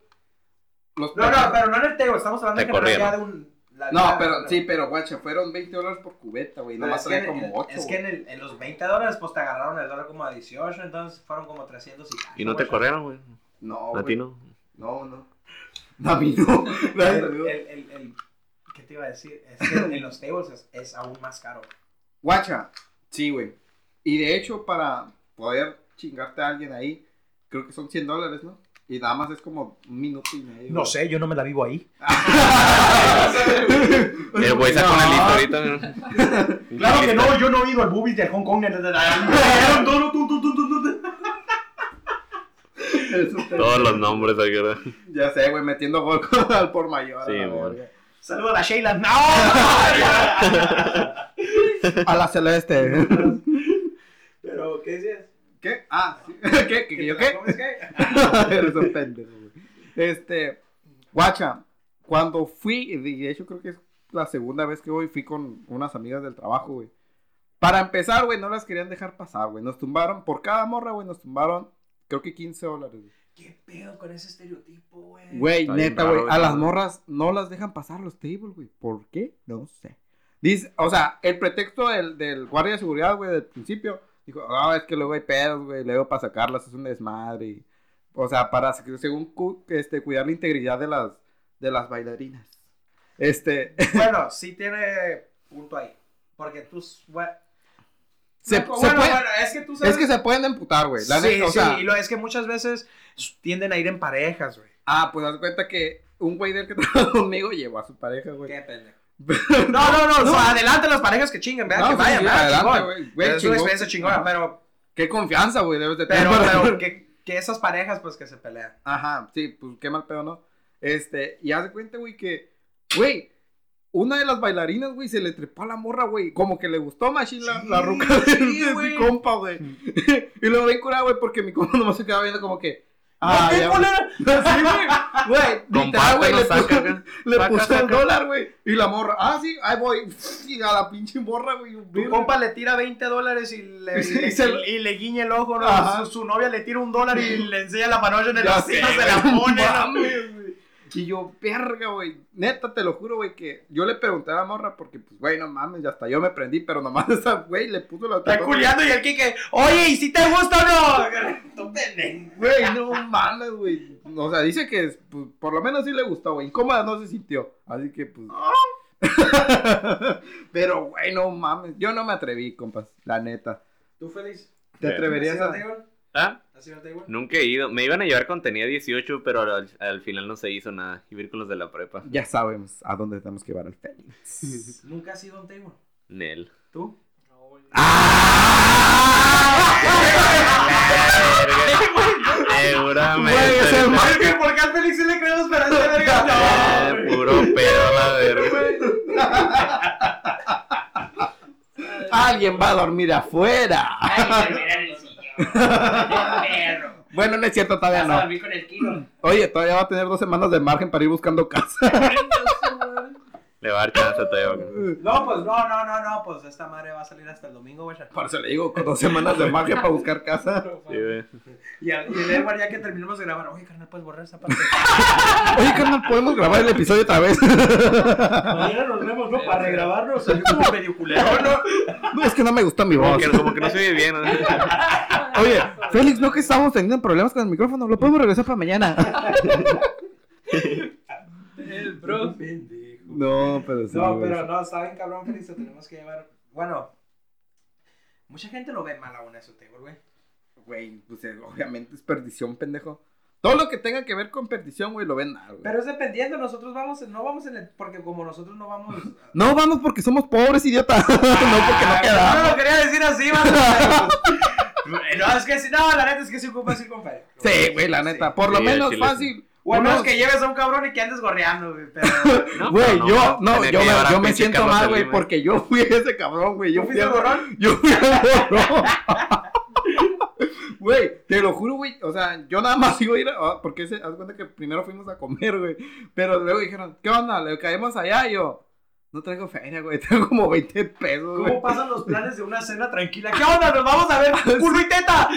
los No, no, pero no en el table, estamos hablando Te en general ya de corrieron. un. la- No, la- pero la- sí, pero guacha, fueron 20 dólares por cubeta, güey. Nomás que, traía como 8. es que en, el- en los 20 dólares, pues te agarraron el dólar como a 18, entonces fueron como 300 y cacho, ¿Y no te güey. corrieron, güey? No, ¿A ti güey. no? No, no. Mí no. El, el, el, el- ¿Qué te iba a decir? Es que en los tables es, es aún más caro. Guacha, sí, güey. Y de hecho, para poder chingarte a alguien ahí, creo que son 100 dólares, ¿no? Y nada más es como un minuto y medio. No sé, yo no me la vivo ahí. El güey sacó una lista ahorita. ¿no? Claro que no, yo no he ido al boobies de Hong Kong. Todos los nombres, ¿te acuerdas? Ya sé, güey, metiendo gol con- al por mayor. Sí, la verga. Saludos a Sheila. ¡No! A la celeste. Pero, ¿qué decías? ¿Qué? Ah, sí. ¿Qué? ¿Que yo qué? ¿Comes qué? Eres un pendejo, güey. Este, guacha, cuando fui, y de hecho creo que es la segunda vez que voy, fui con unas amigas del trabajo, güey. Para empezar, güey, no las querían dejar pasar, güey. Nos tumbaron, por cada morra, güey, nos tumbaron, creo que 15 dólares, güey. ¿Qué pedo con ese estereotipo, güey? Güey, neta, güey, a las morras no las dejan pasar los tables, güey. ¿Por qué? No sé. Dice, o sea, el pretexto del, del guardia de seguridad, güey, del principio, dijo, ah, es que luego hay pedos, güey, luego para sacarlas es un desmadre. y- o sea, para, según, este, cuidar la integridad de las, de las bailarinas. Este, Bueno, sí tiene punto ahí. Porque tú. Bueno, se, no, se bueno, puede- bueno, es que tú sabes. es que se pueden emputar, güey. sí, neta, o sí, sea, y lo es que muchas veces tienden a ir en parejas, güey. ah, pues haz cuenta que un güey del que trabajó conmigo llevó a su pareja, güey. Qué pendejo. No, no, no, o sea, adelante las parejas que chinguen, vean No, que vayan, sí, adelante, güey. Güey, es una experiencia chingona, pero, Qué confianza, güey, debes de tener. pero, pero que, que esas parejas, pues, que se pelean. Ajá, sí, pues qué mal pedo, ¿no? Este, y haz de cuenta, güey, que, güey, una de las bailarinas, güey, se le trepó a la morra, güey, como que le gustó Machine la, Sí, la ruca de, sí, de güey. mi compa, güey. y luego ven curada, güey, porque mi compa nomás se quedaba viendo como que, ah, ¿Qué ya, güey, güey, literal, güey, le saca le Saca, puso el dólar, güey, y la morra, ah, sí, ahí voy, y a la pinche morra, güey, Tu compa le tira 20 dólares y le, Sí, y le- se- y le guiña el ojo, ¿no? Su, su novia le tira un dólar y le enseña la panocha en el sé, se la pone, güey. Y yo, verga, güey. Neta, te lo juro, güey, que yo le pregunté a la morra porque, pues, güey, no mames, ya hasta yo me prendí, pero nomás esa, güey, le puso la Está culiando y el Kike, oye, ¿y si te gusta o no? Güey, no mames, güey. O sea, dice que, pues, por lo menos sí le gustó, güey. Incómoda no se sintió. Así que, pues. pero, güey, no mames. Yo no me atreví, compas, la neta. ¿Tú feliz? ¿Te atreverías ¿Has ido a.? ¿Ah? ¿Has ido al table? Nunca he ido. Me iban a llevar cuando tenía 18, pero al, al final no se hizo nada. A ir con los de la prepa. Ya sabemos a dónde tenemos que llevar al Félix. ¿Nunca has ido a un table? Nel. ¿Tú? No. Seguramente. Güey, el más- que ¿por qué al Félix sí le creemos pero a esta verga no, puro pedo a la verga. Alguien va a dormir afuera. Perro. Bueno, no es cierto, todavía Vas a no. dormir con el kilo. Oye, todavía va a tener dos semanas de margen para ir buscando casa. Le va a dar chance todavía. No, pues no, no, no, no, pues esta madre va a salir hasta el domingo, güey. Por eso le digo, con dos semanas de margen para buscar casa. Sí, güey. Y, al- y el Edward ya que terminemos de grabar, oye, carnal, puedes borrar esa parte. Oye, carnal, ¿podemos grabar el episodio otra vez? Mañana nos vemos, ¿no? Para regrabarnos, salió como medio culero, ¿no? No, es que no me gusta mi Como voz. que, como que no se oye bien. ¿no? Oye, Félix, ¿no que estamos teniendo problemas con el micrófono? ¿Lo podemos regresar para mañana? El bro. No, pero sí. No, pero no, está bien cabrón, Félix, te tenemos que llevar. Bueno, mucha gente lo ve mal aún eso, te güey. Güey, pues eh, obviamente es perdición, pendejo. Todo lo que tenga que ver con perdición, güey, lo ven mal, güey. Pero es dependiendo, nosotros vamos, no vamos en el, porque como nosotros no vamos... No vamos porque somos pobres, idiota. no porque no No lo quería decir así, man. No, es que sí, no, la neta es que sí ocupas ir con fe. Sí, güey, la neta. Por lo Sí, menos fácil. O al menos que lleves a un cabrón y que andes gorreando, güey. Pero. No, Güey, pero yo, no, yo, me, yo siento mal, güey, porque yo fui ese cabrón, güey. Yo ¿Tú fui el gorrón? Yo fui al gorrón. Güey, te lo juro, güey. O sea, yo nada más iba a ir a. ah, Porque se, haz cuenta que primero fuimos a comer, güey. Pero luego dijeron, ¿qué onda? Le caemos allá. Y yo, no traigo feria, güey. Tengo como 20 pesos, güey. ¿Cómo pasan los planes de una cena tranquila? ¿Qué onda? Nos vamos a ver culo y teta.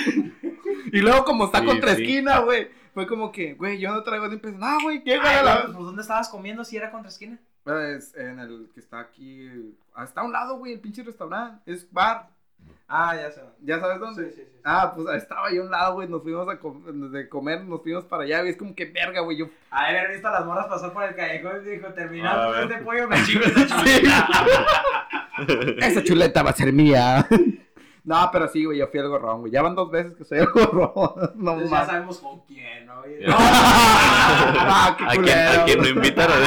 Y luego, como está Sí, contra sí. esquina, güey. Fue como que, güey, yo no traigo ni pesos. No, güey, ¿qué, güey? La- pues, ¿dónde estabas comiendo si era contra esquina? Es en el que está aquí. ah, Está a un lado, güey, el pinche restaurante. Es bar. Ah, ya sé. ¿Ya sabes dónde? Sí, sí, sí. Ah, pues estaba ahí a un lado, güey. Nos fuimos a com- de comer, nos fuimos para allá, güey. Es como que verga, güey. Yo. A haber visto a las morras pasar por el callejón y dijo, terminando ver. este pollo me chingo esta chuleta. Esa chuleta va a ser mía. No, pero sí, güey. Yo fui al gorrón, güey. Ya van dos veces que soy el gorrón. No Entonces ya sabemos con quién, ¿no? Y- Ya. No, Ah, qué ¿A quién, culero, a quién güey. invitaron?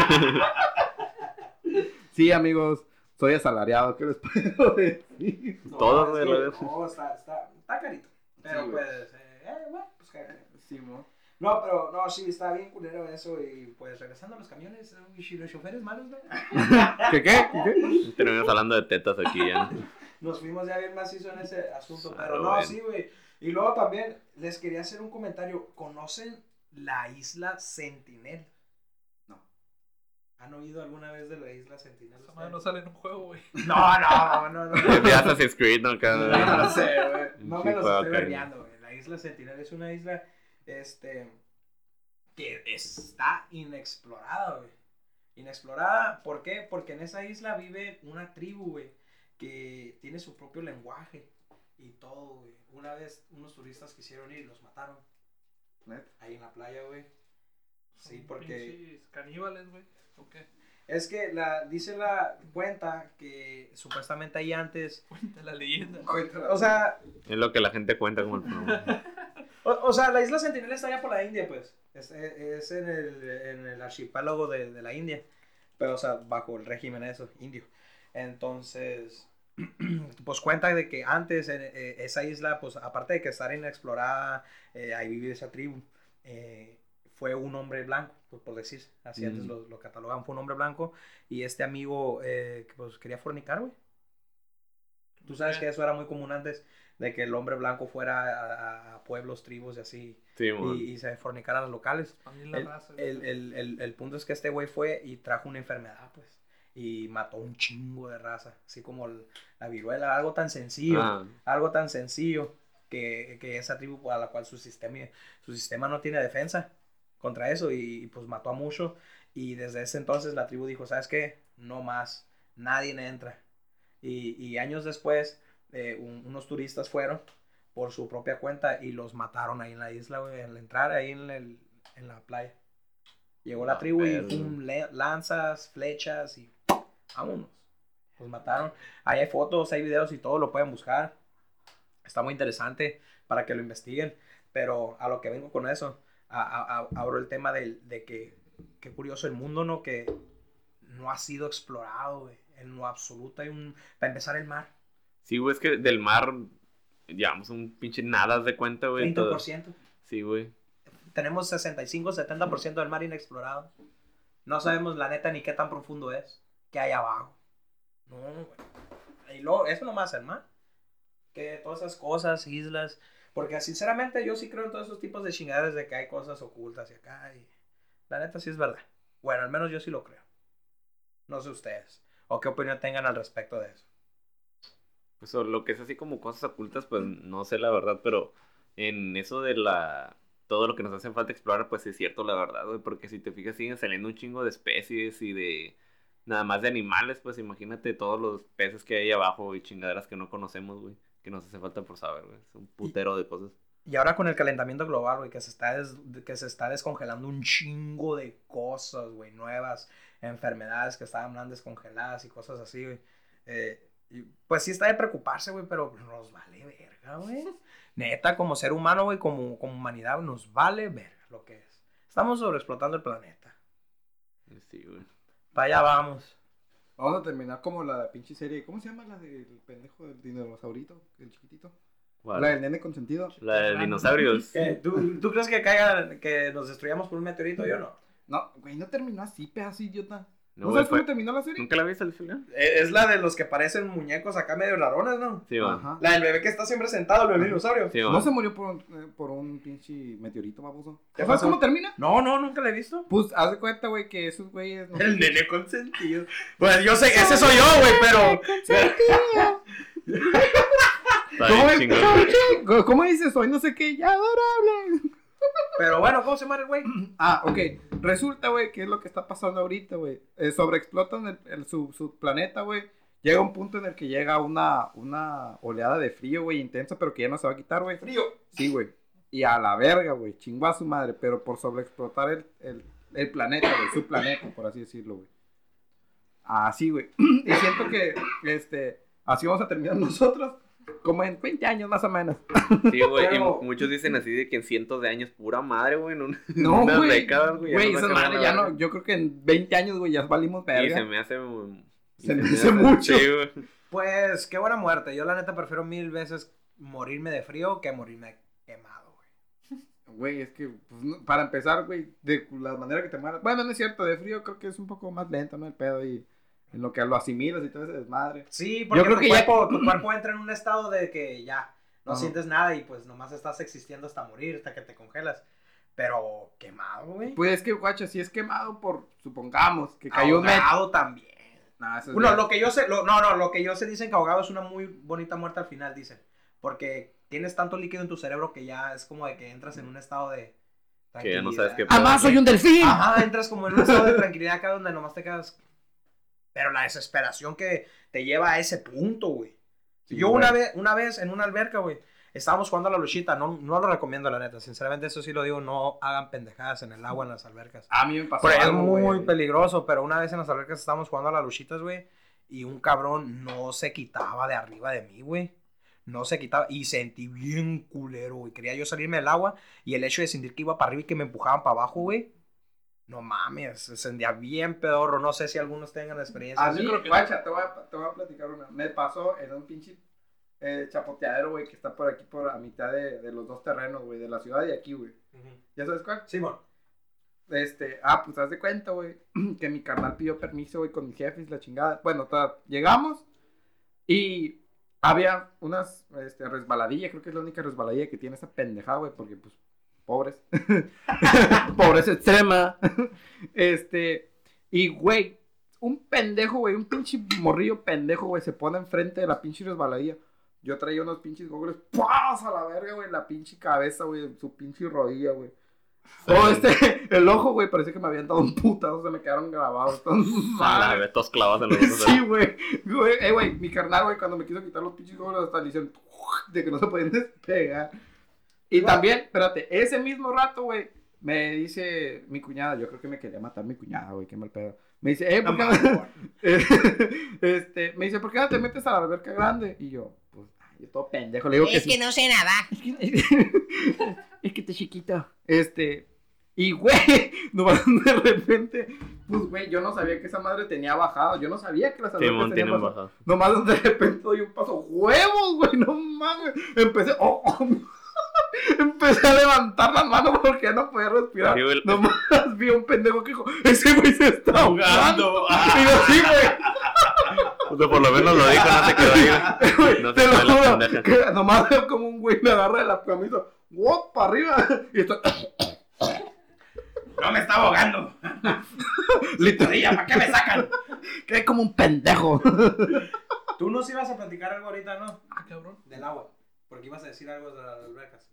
Sí, amigos. Soy asalariado. ¿Qué les puedo decir? no, Todos, güey. No, está, está, está carito. Pero Sí, güey. pues, eh, eh, bueno, pues cállate. Sí, mo. No, pero no, sí, está bien culero eso. Y pues regresando a los camiones, y los choferes malos, ¿no? ¿Qué qué? ¿Qué qué? Terminamos hablando de tetas aquí ya. Nos fuimos ya bien macizo en ese asunto. Pero lo no, sí, güey. Y luego también les quería hacer un comentario. ¿Conocen la isla Sentinel? No. ¿Han oído alguna vez de la isla Sentinel? Esa madre no sale en un juego, güey. No, no, no, no. De Assassin's Creed, ¿no? Acá, No, no sé, güey. No me juego estoy acá. vergueando, güey. La isla Sentinel es una isla, este, que está inexplorada, güey. Inexplorada, ¿por qué? Porque en esa isla vive una tribu, güey, que tiene su propio lenguaje y todo, güey. Una vez unos turistas quisieron ir y los mataron ¿Neta? ahí en la playa, güey. Sí, Son porque... caníbales, güey. ¿O qué? Es que la, dice la cuenta que supuestamente ahí antes... Cuenta la leyenda. O sea, Es lo que la gente cuenta como el. O, o sea, la isla Sentinel está allá por la India, pues. Es, es en, el, en el archipiélago de, de la India. Pero, o sea, bajo el régimen eso, indio. Entonces, pues cuenta de que antes en, eh, esa isla, pues aparte de que estar inexplorada, eh, ahí vive esa tribu, eh, fue un hombre blanco, pues, por decir. Así antes Mm. lo, lo catalogan, fue un hombre blanco. Y este amigo, eh, que, pues quería fornicar, güey. Tú sabes que eso era muy común antes, de que el hombre blanco fuera a, a pueblos, tribus y así, Sí, y, y se fornicara a los locales. Expandir la El, raza. güey. el, el, el, el punto es que este güey fue y trajo una enfermedad, pues, y mató un chingo de raza, así como la viruela, algo tan sencillo, Ah, algo tan sencillo que, que esa tribu a la cual su sistema, su sistema no tiene defensa contra eso y, y, pues mató a mucho y desde ese entonces la tribu dijo, ¿sabes qué? No más, nadie entra. Y, y años después, eh, un- unos turistas fueron por su propia cuenta y los mataron ahí en la isla, güey, al entrar ahí en, el- en la playa. Llegó la tribu y pum, lanzas, flechas y vámonos. Los mataron. Ahí hay fotos, hay videos y todo, lo pueden buscar. Está muy interesante para que lo investiguen. Pero a lo que vengo con eso, a- a- a- abro el tema del- de, que, qué curioso el mundo, ¿no? Que no ha sido explorado, güey. En lo absoluto hay un... Para empezar, el mar. Sí, güey, es que del mar llevamos un pinche nada de cuenta, güey. todo. 30%. Sí, güey. Tenemos 65-70% del mar inexplorado. No sabemos la neta ni qué tan profundo es. ¿Qué hay abajo? No. Y luego, eso nomás el mar. Que todas esas cosas, islas. Porque sinceramente yo sí creo en todos esos tipos de chingaderas de que hay cosas ocultas y acá. Y la neta sí es verdad. Bueno, al menos yo sí lo creo. No sé ustedes. O qué opinión tengan al respecto de eso. Pues lo que es así como cosas ocultas, pues no sé la verdad, pero en eso de la... Todo lo que nos hace falta explorar, pues es cierto la verdad, porque si te fijas siguen saliendo un chingo de especies y de... Nada más de animales, pues imagínate todos los peces que hay abajo y chingaderas que no conocemos, güey, que nos hace falta por saber, güey. Es un putero de cosas. Y ahora con el calentamiento global, güey, que se está des- que se está descongelando un chingo de cosas, güey, nuevas enfermedades que estaban descongeladas y cosas así, güey. Eh, pues sí está de preocuparse, güey, pero nos vale verga, güey. Neta, como ser humano, güey, como, como humanidad, nos vale verga lo que es. Estamos sobreexplotando el planeta. Sí, güey. Para allá vamos. Vamos a terminar como la pinche serie. ¿Cómo se llama la del pendejo del dinosaurito? El chiquitito. ¿Cuál? La del nene consentido. La de dinosaurios. ¿Qué? ¿Tú, tú crees que caiga, que nos destruyamos por un meteorito? Yo no. No, güey, no terminó así, pedazo idiota. ¿No, sabes fue- cómo terminó la serie? ¿Nunca la viste al final? Eh, Es la de los que parecen muñecos acá medio rarones, ¿no? Sí, güey. Ajá. La del bebé que está siempre sentado, el bebé dinosaurio. Sí, ¿No se murió por un, eh, por un pinche meteorito, baboso? ¿Qué ¿Sabes cómo termina? No, no, nunca la he visto. Pues haz de cuenta, güey, que esos güeyes. No El nene consentido. Pues yo sé, ese soy yo, güey, pero. Chingón. ¿Cómo- ¿Cómo dices? Soy no sé qué, ya adorable. Pero bueno, ¿cómo se llama el güey? Ah, ok. Resulta, güey, que es lo que está pasando ahorita, güey. Eh, sobreexplotan el, el- su, su planeta, güey. Llega un punto en el que llega una, una oleada de frío, güey, intensa, pero que ya no se va a quitar, güey. Frío. Sí, güey. Y a la verga, güey. Chingó a su madre, pero por sobreexplotar el, el, el planeta, güey. Su planeta, por así decirlo, güey. Así, güey. Y siento que, este, así vamos a terminar nosotros. Como en 20 años, más o menos. Sí, güey. Pero- Y muchos dicen así de que en cientos de años, pura madre, güey. En, un- en No, unas güey. décadas, güey. Güey, esa madre ya no. Yo creo que en 20 años, güey, ya valimos Y verga. se me hace. y Se me hace mucho. Sí, güey. Pues qué buena muerte. Yo la neta prefiero mil veces morirme de frío que morirme quemado, güey. Güey, es que, pues, no- para empezar, güey, de la manera que te mueras. Bueno, no es cierto, de frío creo que es un poco más lento, ¿no? El pedo y en lo que lo asimilas y todo ese desmadre. Sí, porque creo tu, que ya- cuerpo, tu cuerpo entra en un estado de que ya no Ajá. sientes nada y pues nomás estás existiendo hasta morir, hasta que te congelas. Pero quemado, güey. Pues es que, guacha, si es quemado por, supongamos, que cayó un met- ahogado también. Nah, eso es Bueno, ya- lo que yo sé, lo- no, no, lo que yo sé dicen que ahogado es una muy bonita muerte al final, dicen. Porque tienes tanto líquido en tu cerebro que ya es como de que entras en un estado de Que ya no sabes qué tranquilidad. ¡Amá, soy un delfín! Ajá, entras como en un estado de tranquilidad acá donde nomás te quedas. Pero la desesperación que te lleva a ese punto, güey. Sí, Yo güey. una vez, una vez en una alberca, güey, estábamos jugando a la luchita. No, no lo recomiendo, la neta. Sinceramente, eso sí lo digo. No hagan pendejadas en el agua en las albercas. A mí me pasó es muy güey. peligroso, pero una vez en las albercas estábamos jugando a las luchitas, güey. Y un cabrón no se quitaba de arriba de mí, güey. No se quitaba. Y sentí bien culero, güey. Quería yo salirme del agua. Y el hecho de sentir que iba para arriba y que me empujaban para abajo, güey. No mames, se sentía bien pedorro. No sé si algunos tengan experiencia. A mí, guacha, te voy a, te voy a platicar una. Me pasó en un pinche eh, chapoteadero, güey, que está por aquí, por a mitad de, de los dos terrenos, güey, de la ciudad y aquí, güey. ¿Ya sabes cuál? Simón. Este, ah, pues haz de cuenta, güey, que mi carnal pidió permiso, güey, con mis jefes, la chingada. Bueno, ta- llegamos y había unas, este, resbaladillas, creo que es la única resbaladilla que tiene esa pendejada, güey, porque, pues, pobres. Pobreza extrema. este, y, güey, un pendejo, güey, un pinche morrillo pendejo, güey, se pone enfrente de la pinche resbaladilla. Yo traía unos pinches gogles, ¡paz! a la verga, güey, la pinche cabeza, güey, su pinche rodilla, güey. Oh, este, el ojo, güey, parecía que me habían dado un putazo, se me quedaron grabados. madre. vez, todos clavados en los ojos. Sí, güey. Güey, eh, güey, mi carnal, güey, cuando me quiso quitar los pinches gogles, hasta le hicieron de que no se podían despegar. Y también, espérate, ese mismo rato, güey, me dice mi cuñada, yo creo que me quería matar mi cuñada, güey, qué mal pedo. Me dice, eh, ¿por qué no? este, me dice, ¿por qué no te metes a la alberca grande? Y yo, pues, yo todo pendejo, le digo que sí. no sé nada. es que te chiquito. Este, y güey, nomás de repente, pues güey, yo no sabía que esa madre tenía bajado, yo no sabía que las albercas tenían bajado. Nomás de repente doy un paso, huevos, güey, no mames. Empecé, oh, oh, empecé a levantar las manos porque ya no podía respirar. Nomás vi a un pendejo que dijo, ese güey se está ahogando. Y yo, sí, güey. O sea, por lo menos lo dijo, no se quedó ahí. No se Te lo juro, que nomás veo como un güey me agarra de la camisa, ¡guap! para arriba. Y estoy, No me está ahogando. literal, ¿para qué me sacan? quedé como un pendejo. Tú nos ibas a platicar algo ahorita, ¿no? Ah, cabrón. Del agua. Porque ibas a decir algo de las albercas.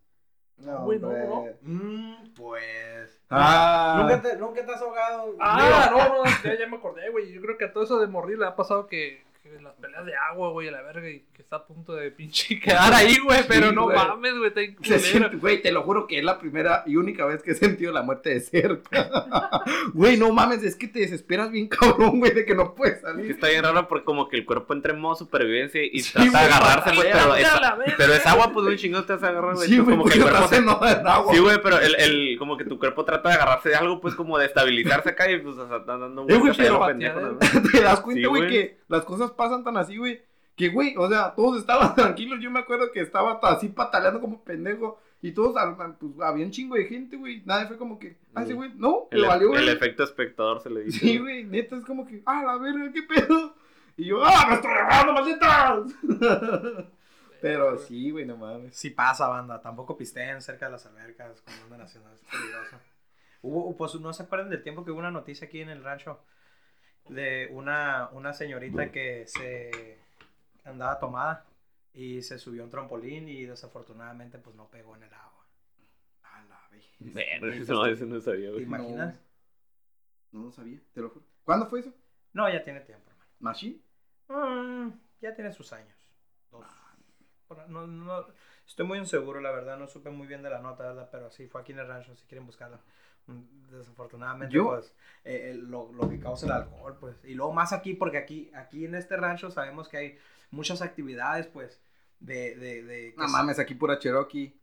No, Güey, no, hombre. Mmm, pues. Ah, ¿Nunca, te, ¿Nunca te has ahogado? Ah, no, no, ya, ya me acordé, güey. Yo creo que a todo eso de morir le ha pasado que, que las peleas de agua, güey, a la verga, y que está a punto de pinche quedar ahí, güey. Pero Sí, no güey. mames, güey, siente, güey, te lo juro que es la primera y única vez que he sentido la muerte de cerca. Güey, no mames, es que te desesperas bien cabrón, güey, de que no puedes salir. está bien raro porque como que el cuerpo entra en modo supervivencia y Sí, trata de agarrarse, güey, pero, es, pero agua, pues un chingo te vas a agarrar, güey. Sí, güey, como que porque el no cuerpo te se... hace nada en agua. Sí, güey, pero el, el, como que tu cuerpo trata de agarrarse de algo, pues como de estabilizarse acá y pues o sea, está dando Eh, güey, pero pendejo, te das cuenta, güey. que las cosas pasan tan así, güey. Que, güey, o sea, todos estaban tranquilos. Yo me acuerdo que estaba ta- así pataleando como pendejo. Y todos, ah, pues, había un chingo de gente, güey. Nadie fue como que, ah, ese güey, no, El, le valió, el efecto espectador se le dice. Sí, güey, neta, es como que, ah, la verga, qué pedo. Y yo, ah, me estoy grabando, malditas. Pero sí, güey, no mames. Sí pasa, banda. Tampoco pisteen cerca de las albercas cuando andan haciendo es peligroso. Hubo, pues, ¿no se acuerdan del tiempo que hubo una noticia aquí en el rancho? De una, una señorita que se andaba tomada y se subió a un trampolín y desafortunadamente pues no pegó en el agua. A la vez. Verga, no, eso no sabía, ¿Te güey. imaginas? No lo sabía, te lo juro. ¿Cuándo fue eso? No, ya tiene tiempo, hermano. ¿Machine? Mm, ya tiene sus años. Dos. Por- No, no, estoy muy inseguro, la verdad. No supe muy bien de la nota, ¿verdad? Pero sí, fue aquí en el rancho, si quieren buscarla. Desafortunadamente, Yo- pues, eh, eh, lo, lo que causa el alcohol, pues. Y luego más aquí, porque aquí, aquí en este rancho sabemos que hay muchas actividades, pues, de... de, de que No mames, aquí pura Cherokee.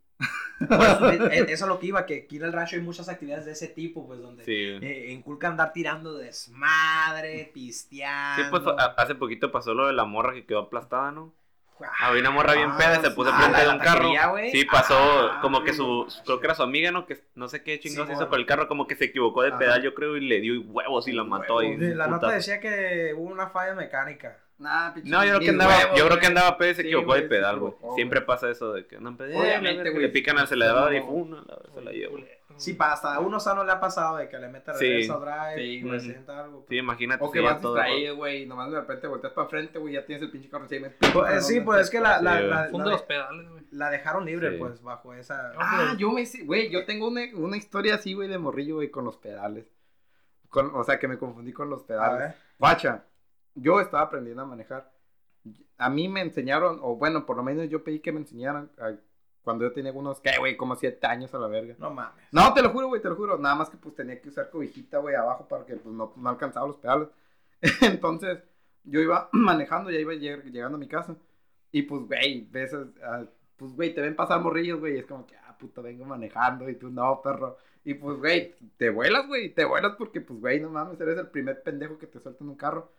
pues, eso es lo que iba, que aquí en el rancho hay muchas actividades de ese tipo, pues, donde Sí, eh, inculca andar tirando desmadre, pisteando. Sí, pues hace poquito pasó lo de la morra que quedó aplastada, ¿no? Ah, Había una morra bien peda y se puso ah, frente de un carro. Sí, pasó Ah, como que su, creo que era su amiga, ¿no? Que no sé qué chingados Sí, hizo por el carro, como que se equivocó de pedal, yo creo, y le dio huevos y la mató. y la nota decía que hubo una falla mecánica. Nah, No, yo creo que andaba, huevos, yo creo que andaba pedo y se equivocó de pedal, güey. Siempre pasa eso de que andan que güey. le pican al acelerador y No. ¡fum! a la vez se la lleva. Sí, para hasta a uno sano le ha pasado de que le mete Sí. reversa o drive, Sí, sienta algo. Sí, imagínate. O que vas todo- distraído, güey, y nomás de repente volteas para frente, güey, ya tienes el pinche carro encima. Pues, eh, sí, pues es que la, la, Sí, la, la- de los pedales, güey. la dejaron libre, Sí. pues, bajo esa... Ah, yo me güey, yo tengo una, una historia así, güey, de morrillo, güey, con los pedales. Con, o sea, que me confundí con los pedales. Guacha, yo estaba aprendiendo a manejar. A mí me enseñaron, o bueno, por lo menos yo pedí que me enseñaran a- cuando yo tenía unos, ¿qué, güey? Como siete años a la verga. No mames. No, te lo juro, güey, te lo juro. Nada más que pues tenía que usar cobijita, güey, abajo para que pues no, no alcanzaba los pedales. Entonces, yo iba manejando, ya iba lleg- llegando a mi casa. Y pues, güey, ves, ah, pues, güey, te ven pasar morrillos, güey. y Es como que, ah, puta, vengo manejando. Y tú, no, perro. Y pues, güey, te vuelas, güey. Te vuelas porque, pues, güey, no mames, eres el primer pendejo que te suelta en un carro.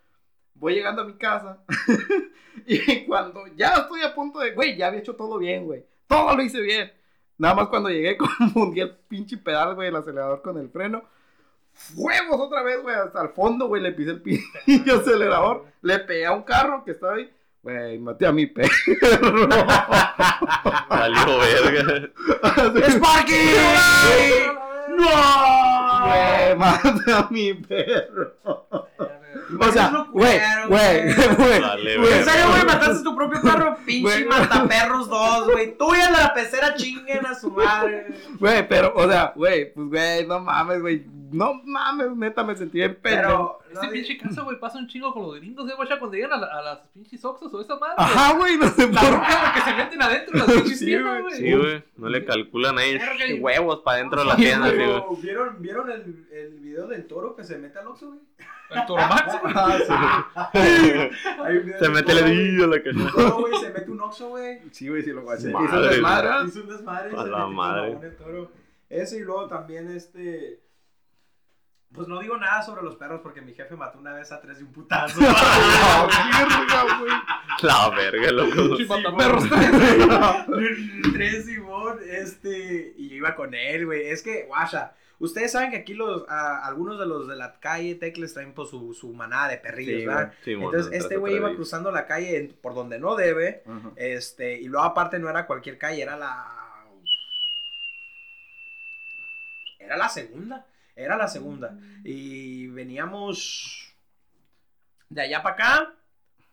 Voy llegando a mi casa. y cuando ya estoy a punto de, güey, ya había hecho todo bien, güey. Todo lo hice bien. Nada más cuando llegué confundí el pinche pedal, güey, el acelerador con el freno. Huevos otra vez, güey, hasta el fondo, güey, le pisé el pinche acelerador. Le pegué a un carro que estaba ahí. Güey, maté a mi perro. Valió verga. ¡Sparky! ¡No! Güey, maté a mi perro. O sea, güey, güey, güey. ¿En serio, güey? Mataste tu propio perro, pinche mataperros dos, güey. Tú y de la pecera chinguen a su madre. Güey, pero, o sea, güey, pues, güey, no mames, güey. No mames, neta, me sentí bien pendejo. Pero, Este pinche caso, güey, pasa un chingo con los gringos, eh, güey, ya cuando llegan a, la- a las pinches oxos o esa madre. Ajá, güey, no sé La por güey, que se meten adentro de las pinches tiendas, güey. Sí, güey. No le calculan ahí huevos para dentro de la tienda, güey. ¿Vieron, ¿vieron el, el video del toro que se mete al oxo, güey? El Toro Max, un video Se mete el dedillo a la caja. toro, güey, se mete un oxo, güey. Sí, güey, sí lo guaché. Hizo un desmadre. Hizo un desmadre. A la madre. el toro. Eso y luego también este... Pues no digo nada sobre los perros porque mi jefe mató una vez a tres de un putazo. No, verga, güey. La verga, loco. Pinche mataperros. tres Simón, este, y yo iba con él, güey. Es que, guacha, ustedes saben que aquí los, a- algunos de los de la calle Tecles traen pues, su, su manada de perrillos, Sí, ¿verdad? Sí, mon, Entonces, este güey iba cruzando la calle en- por donde no debe, este, y luego aparte no era cualquier calle, era la... Era la segunda, era la segunda. Y veníamos de allá para acá,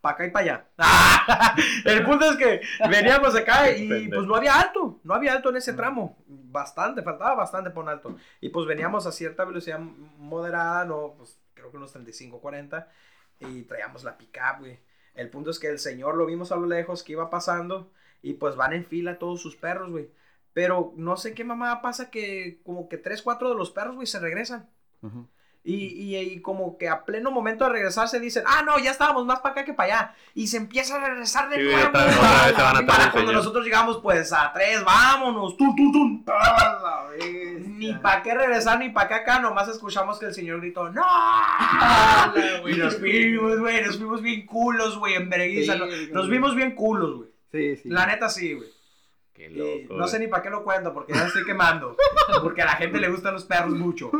para acá y para allá. El punto es que veníamos acá y pues no había alto, no había alto en ese tramo. Bastante, faltaba bastante por un alto. Y pues veníamos a cierta velocidad moderada, no, pues creo que unos 35, 40. Y traíamos la pickup, güey. El punto es que el señor lo vimos a lo lejos que iba pasando y pues van en fila todos sus perros, güey. Pero no sé qué mamá pasa que como que tres, cuatro de los perros, güey, se regresan. Ajá. Y, y, y como que a pleno momento de regresarse dicen, ah, no, ya estábamos más para acá que para allá. Y se empieza a regresar de Sí, nuevo. otra se van Y atrás para cuando señor. nosotros llegamos, pues a tres, vámonos, tum, tum, tum. A. Ni para qué regresar, ni para qué acá, nomás escuchamos que el señor gritó, ¡No! y nos fuimos, güey, nos fuimos bien culos, güey, en vergüenza. Sí, nos, nos vimos bien culos, güey. Sí, sí. La neta sí, güey. Qué Y loco. no sé ni para qué lo cuento, porque ya estoy quemando. Porque a la gente le gustan los perros mucho.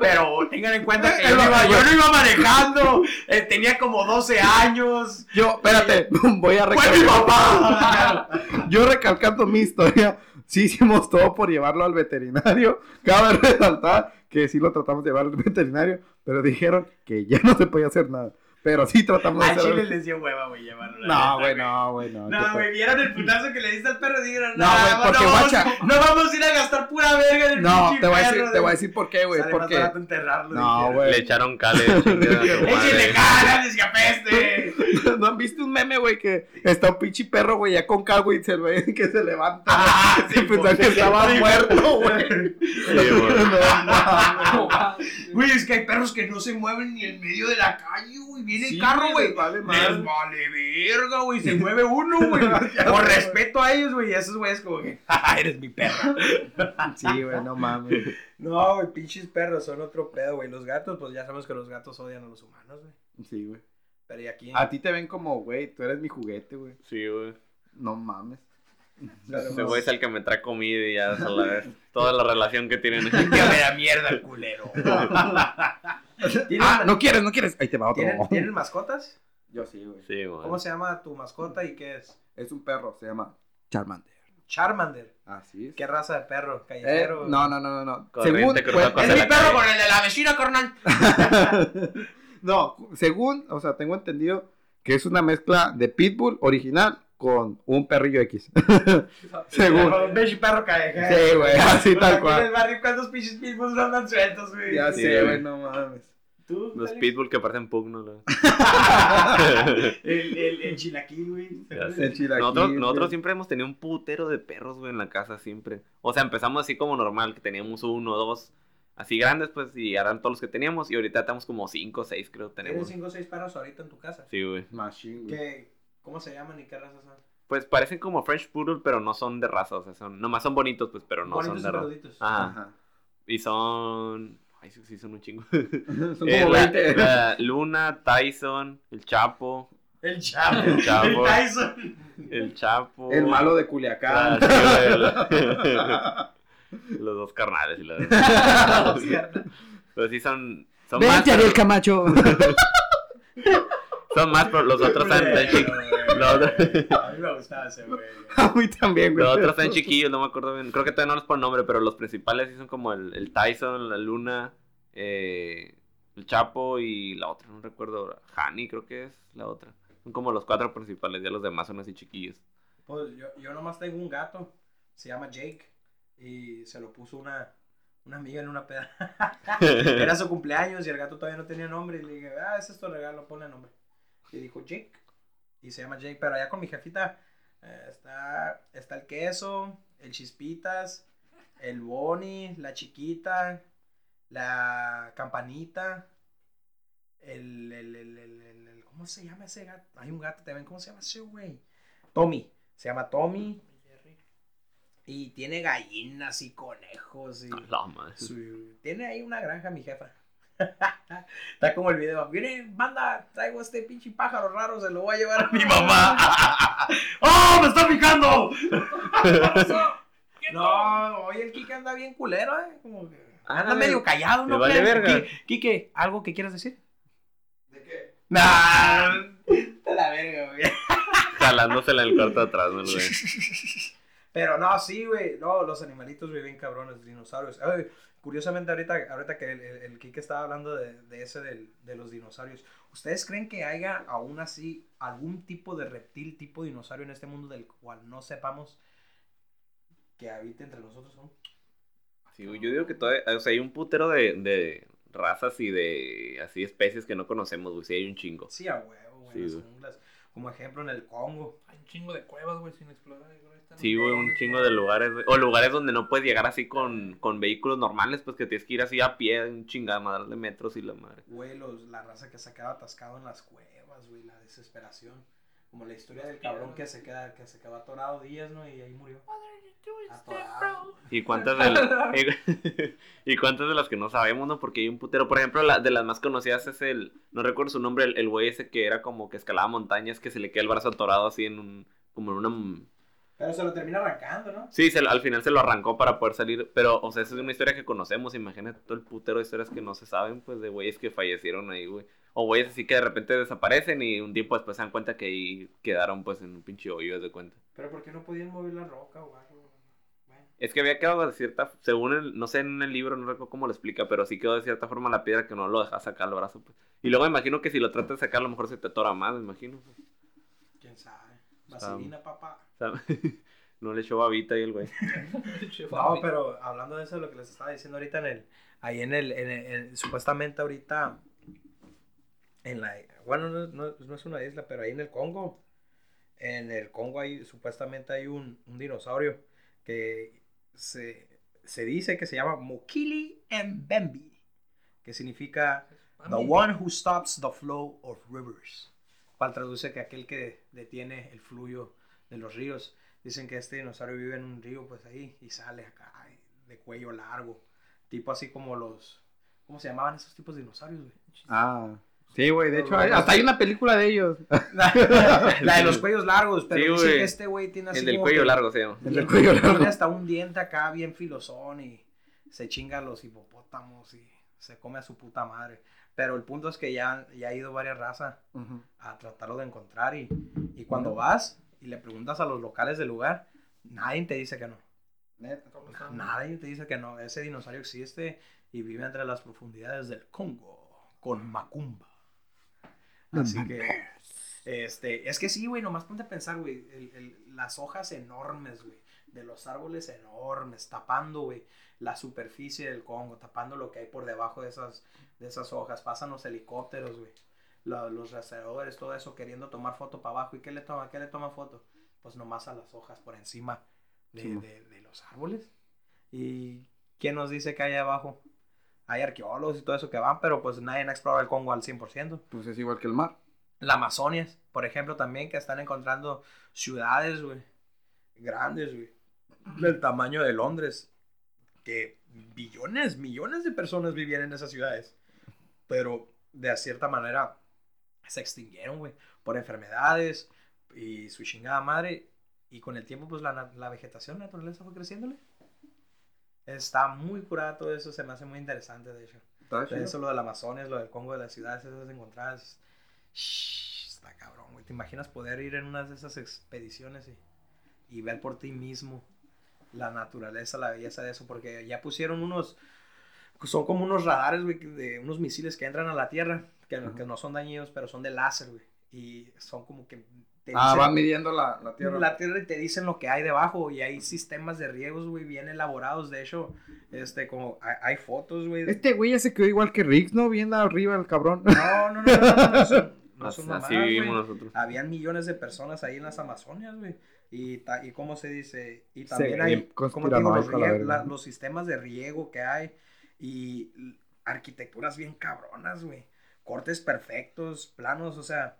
Pero tengan en cuenta que yo no iba, yo no iba manejando. eh, tenía como 12 años. Yo, espérate, voy a ¡Fue mi recalcar. papá! Yo recalcando mi historia, sí hicimos todo por llevarlo al veterinario. Cabe resaltar que sí lo tratamos de llevar al veterinario, pero dijeron que ya no se podía hacer nada. Pero sí tratamos de A Chile hacer. les dio hueva, güey, llevarlo. la No, güey, no, güey, no. No, ¿qué güey, vieron el putazo que le diste al perro y dijeron, No, no, güey, no, porque, vamos, guacha. no vamos a ir a gastar pura verga en el No, pinche te voy a decir, perro, te voy a güey. decir por qué, güey. Más Porque. barato enterrarlo. No, güey. Le echaron cale. ¡Échale madre. caras, que apeste! ¿No han visto un meme, güey? Que está un pinche perro, güey, ya con cal, güey, y se ve que se levanta. Ah, sí, pensaba que estaba sí, muerto, güey. Sí, güey. No, es que hay perros que no se mueven ni en medio de la calle. Viene Sí, el carro, güey. les vale Les vale verga, güey. Se mueve uno, güey. Por respeto a ellos, güey. Y esos güeyes como que, "Ja, eres mi perro. Sí, güey, no mames. No, güey, pinches perros son otro pedo, güey. Los gatos, pues ya sabemos que los gatos odian a los humanos, güey. Sí, güey. Pero y aquí. A ti te ven como, güey, tú eres mi juguete, güey. Sí, güey. No mames. Ese güey es el que me trae comida y ya a la vez. Toda la relación que tienen. Que me da mierda el culero. ¿Tienen, Ah, no quieres, no quieres. Ahí te va otro. ¿tienen, ¿Tienen mascotas? Yo sí, güey. Sí, güey. ¿Cómo se llama tu mascota y qué es? Es un perro, se llama Charmander. Charmander. Así es. ¿Qué raza de perro? Eh, ¿Callejero? no, no, no, no, no. Corriente, Según, pues, Es mi perro calle. con el de la vecina, carnal. no, según, o sea, tengo entendido que es una mezcla de Pitbull original con un perrillo X. según. Con un pinche perro callejero. Sí, güey, así tal Aquí en cual. el barrio, ¿cuántos pinches pitbulls no andan sueltos, güey? Ya Sí, sé, güey, no mames. ¿Tú? Los pitbull que parecen pugno. ¿no? El, el, el chilaquil, güey. El chilaquil, Nosotros, güey. nosotros siempre hemos tenido un putero de perros, güey, en la casa, siempre. O sea, empezamos así como normal, que teníamos uno, dos, así grandes, pues, y eran todos los que teníamos. Y ahorita estamos como cinco, seis, creo, Tienes tenemos. 5 o 6 perros ahorita en tu casa. Sí, güey. Machine, güey. ¿Qué, ¿Cómo se llaman y qué razas son? Pues parecen como French Poodle, pero no son de raza, o sea, son, nomás son bonitos, pues, pero no Bonitos son de raza. Ajá. Ajá. Y son... Ay, sí, sí, son un chingo. Son Eh, como la- 20. la Luna, Tyson, el Chapo, El Chapo. El Chapo. El Tyson. el Chapo. El malo de Ah, Culiacán. sí, güey. Los dos carnales y la Pero sí son... Son Vente, Ariel Camacho. Son más, pero los otros están otros- A mí me gustaba ese, güey. A mí también, güey. Los otros están chiquillos, no me acuerdo bien. Creo que todavía no los por nombre, pero los principales sí son como el, el Tyson, la Luna, eh, el Chapo y la otra, no recuerdo. Hani creo que es la otra. Son como los cuatro principales, ya los demás son así chiquillos. Pues yo, yo nomás tengo un gato. Se llama Jake. Y se lo puso una, una amiga en una peda. Era su cumpleaños y el gato todavía no tenía nombre. Y le dije, ah, ese es tu regalo, ponle nombre. Y dijo Jake. Y se llama Jake. Pero allá con mi jefita eh, está, está el queso, el chispitas, el boni, la chiquita, la campanita. El, el, el, el, el- el- ¿Cómo se llama ese gato? Hay un gato también. ¿Cómo se llama ese güey? Tommy. Se llama Tommy. Y tiene gallinas y conejos. Y su- Tiene ahí una granja, mi jefa. Está como el video. Viene, manda, traigo este pinche pájaro raro, se lo voy a llevar a mi mamá. ¡Oh, me está picando! no, hoy el Kike anda bien culero, ¿eh? Como que anda Ándale. medio callado, ¿no? Le vale verga. Ki- Kike, ¿algo que quieras decir? ¿De qué? Nah, de la verga, güey. Jalándosela en el cuarto de atrás, ¿no, güey? Pero no, sí, güey. No, los animalitos, bien cabrones, dinosaurios. Ay, curiosamente, ahorita, ahorita que el, el, el Kike estaba hablando de, de ese del- de los dinosaurios, ¿ustedes creen que haya aún así algún tipo de reptil, tipo dinosaurio en este mundo del cual no sepamos que habite entre nosotros aún? Sí, yo digo que todavía, o sea, hay un putero de, de razas y de así especies que no conocemos, güey, sí hay un chingo. Sí, a huevo, güey, Sí, las güey. Como ejemplo en el Congo. Hay un chingo de cuevas, güey, sin explorar. güey, Sí, güey, un chingo de lugares, güey. O lugares donde no puedes llegar así con, con vehículos normales, pues que tienes que ir así a pie, un chingada madre de metros y la madre. Güey, los- la raza que se queda atascado en las cuevas, güey, la desesperación. Como la historia del cabrón que se queda, que se quedó atorado días, ¿no? Y ahí murió. Atorado. ¿Y cuántas de las, y cuántas de las que no sabemos, no? Porque hay un putero. Por ejemplo, la, de las más conocidas es el, no recuerdo su nombre, el, el güey ese que era como que escalaba montañas, que se le queda el brazo atorado así en un, como en una, Pero se lo termina arrancando, ¿no? Sí, se lo- al final se lo arrancó para poder salir. Pero, o sea, esa es una historia que conocemos. Imagínate todo el putero de historias que no se saben, pues, de güeyes que fallecieron ahí, güey. O güeyes así que de repente desaparecen y un tiempo después se dan cuenta que ahí quedaron, pues, en un pinche hoyo, de cuenta. Pero ¿por qué no podían mover la roca o algo? Bueno. Es que había quedado de cierta, según el, no sé en el libro, no recuerdo cómo lo explica, pero sí quedó de cierta forma la piedra que no lo deja sacar el brazo, pues. Y luego me imagino que si lo tratas de sacar, a lo mejor se te atora más, me imagino. pues. ¿Quién sabe? Vaselina, papá. No le echó babita ahí el güey. No, pero hablando de eso, lo que les estaba diciendo ahorita en el, ahí en el, en el- en- supuestamente ahorita, en la, bueno, no, no- no es una isla, pero ahí en el Congo, en el Congo hay, supuestamente hay un, un dinosaurio que se, se dice que se llama Mokili Mbembe, que significa The one who stops the flow of rivers. Cual traduce que aquel que detiene el fluyo de los ríos. Dicen que este dinosaurio vive en un río, pues ahí, y sale acá, de cuello largo. Tipo así como los. ¿Cómo se llamaban esos tipos de dinosaurios, güey? Ah. Sí, güey, de hecho, hay- hasta hay una película de ellos. La de los cuellos largos, pero Sí, dicen güey. que este güey tiene así. El del como cuello que largo se llama. El del cuello largo. Tiene hasta un diente acá bien filosón y se chinga a los hipopótamos y se come a su puta madre. Pero el punto es que ya, ya ha ido varias razas a tratarlo de encontrar y, y cuando vas y le preguntas a los locales del lugar, nadie te dice que no. Nadie te dice que no. Ese dinosaurio existe y vive entre las profundidades del Congo con Macumba. Así que, este, es que sí, güey, nomás ponte a pensar, güey, el- el- las hojas enormes, güey, de los árboles enormes, tapando, güey, la superficie del Congo, tapando lo que hay por debajo de esas, de esas hojas. Pasan los helicópteros, güey, lo- los rastreadores, todo eso, queriendo tomar foto para abajo. ¿Y qué le toma? ¿Qué le toma foto? Pues nomás a las hojas por encima de, Sí, de- de los árboles. ¿Y quién nos dice que hay abajo? Hay arqueólogos y todo eso que van, pero pues nadie ha explorado el Congo al 100%. Pues es igual que el mar. La Amazonia, por ejemplo, también que están encontrando ciudades, güey, grandes, güey, del tamaño de Londres, que billones, millones de personas vivían en esas ciudades, pero de cierta manera se extinguieron, güey, por enfermedades y su chingada madre, y con el tiempo, pues la, la vegetación, la naturaleza fue creciéndole. Está muy curada todo eso, se me hace muy interesante, de hecho. Eso, lo del Amazonas, lo del Congo, de las ciudades esas encontradas. Shh, está cabrón, güey. ¿Te imaginas poder ir en una de esas expediciones y, y ver por ti mismo la naturaleza, la belleza de eso? Porque ya pusieron unos. Son como unos radares, güey, de unos misiles que entran a la Tierra, que, no- que no son dañinos, pero son de láser, güey. Y son como que. Te Ah, dicen- van midiendo la, la tierra. la tierra y te dicen lo que hay debajo y hay sistemas de riegos, güey, bien elaborados. De hecho, este, como hay, hay fotos, güey. Este güey ya se quedó igual que Riggs, ¿no? Bien arriba el cabrón. No, no, no, no, no, no son, no son Así mamadas, vivimos güey. nosotros. Habían millones de personas ahí en las Amazonias, güey. Y, ta- y cómo se dice, y Sí, también hay, bien como digo, los, la los sistemas de riego que hay y arquitecturas bien cabronas, güey. Cortes perfectos, planos, o sea,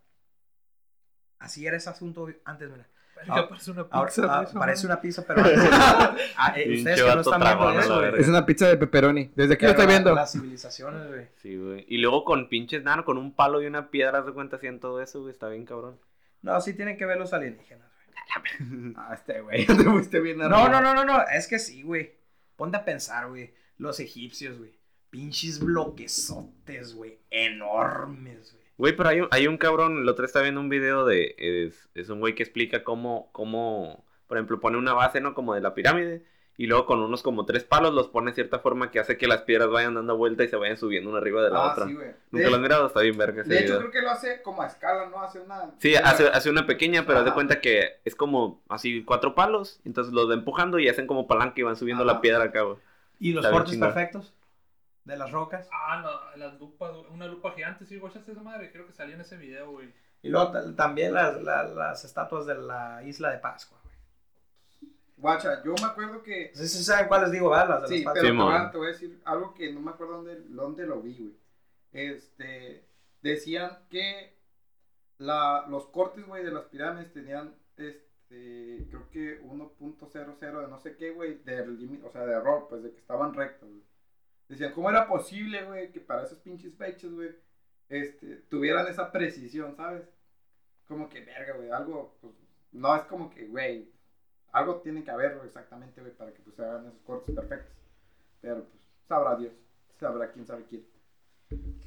así era ese asunto antes, mira. Parece una Ahora, pizza. ah, esa parece una pizza, pero antes- Ah, eh, ustedes que no están viendo eso, güey. Es una pizza de pepperoni. Desde aquí lo estoy viendo. Las civilizaciones, güey. Sí, güey. Y luego con pinches nano, con un palo y una piedra, de cuenta, hacían todo eso, güey. Está bien cabrón. No, sí tienen que ver los alienígenas, güey. Ah, este güey, ya te fuiste bien No, no, no, no, no, es que sí, güey. Ponte a pensar, güey. Los egipcios, güey. Pinches bloquesotes, güey. Enormes, güey. Güey, pero hay un, hay un cabrón, el otro estaba viendo un video de, es, es un güey que explica cómo, cómo, por ejemplo, pone una base, ¿no? Como de la pirámide, y luego con unos como tres palos los pone de cierta forma que hace que las piedras vayan dando vuelta y se vayan subiendo una arriba de la Ah, otra. sí, güey. ¿Nunca De, lo has mirado? Está bien verga ese de hecho, video. creo que lo hace como a escala, ¿no? Hace una. Sí, hace, hace una pequeña, pero haz de cuenta que es como así cuatro palos, entonces los va empujando y hacen como palanca y van subiendo Ajá. la piedra acá, güey. ¿Y los Está cortes perfectos? De las rocas. Ah, no, las lupas, una lupa gigante, sí, guachaste esa madre, creo que salía en ese video, güey. Y luego ta- también las, la- las estatuas de la isla de Pascua, güey. Guacha, yo me acuerdo que. Sí, sí saben cuáles digo, ¿verdad? Las de Sí, las pero Pascuas. te, voy a, Simón. te voy a decir algo que no me acuerdo dónde, dónde lo vi, güey. Este, decían que la, los cortes, güey, de las pirámides tenían, este, creo que 1.00 de no sé qué, güey, de límite, o sea, de error, pues, de que estaban rectos, güey. Decían, ¿cómo era posible, güey, que para esas pinches fechas, güey, este, tuvieran esa precisión, ¿sabes? Como que, verga, güey, algo, pues, no es como que, güey, algo tiene que haber exactamente, güey, para que pues se hagan esos cortes perfectos. Pero pues sabrá Dios, sabrá quién sabe quién.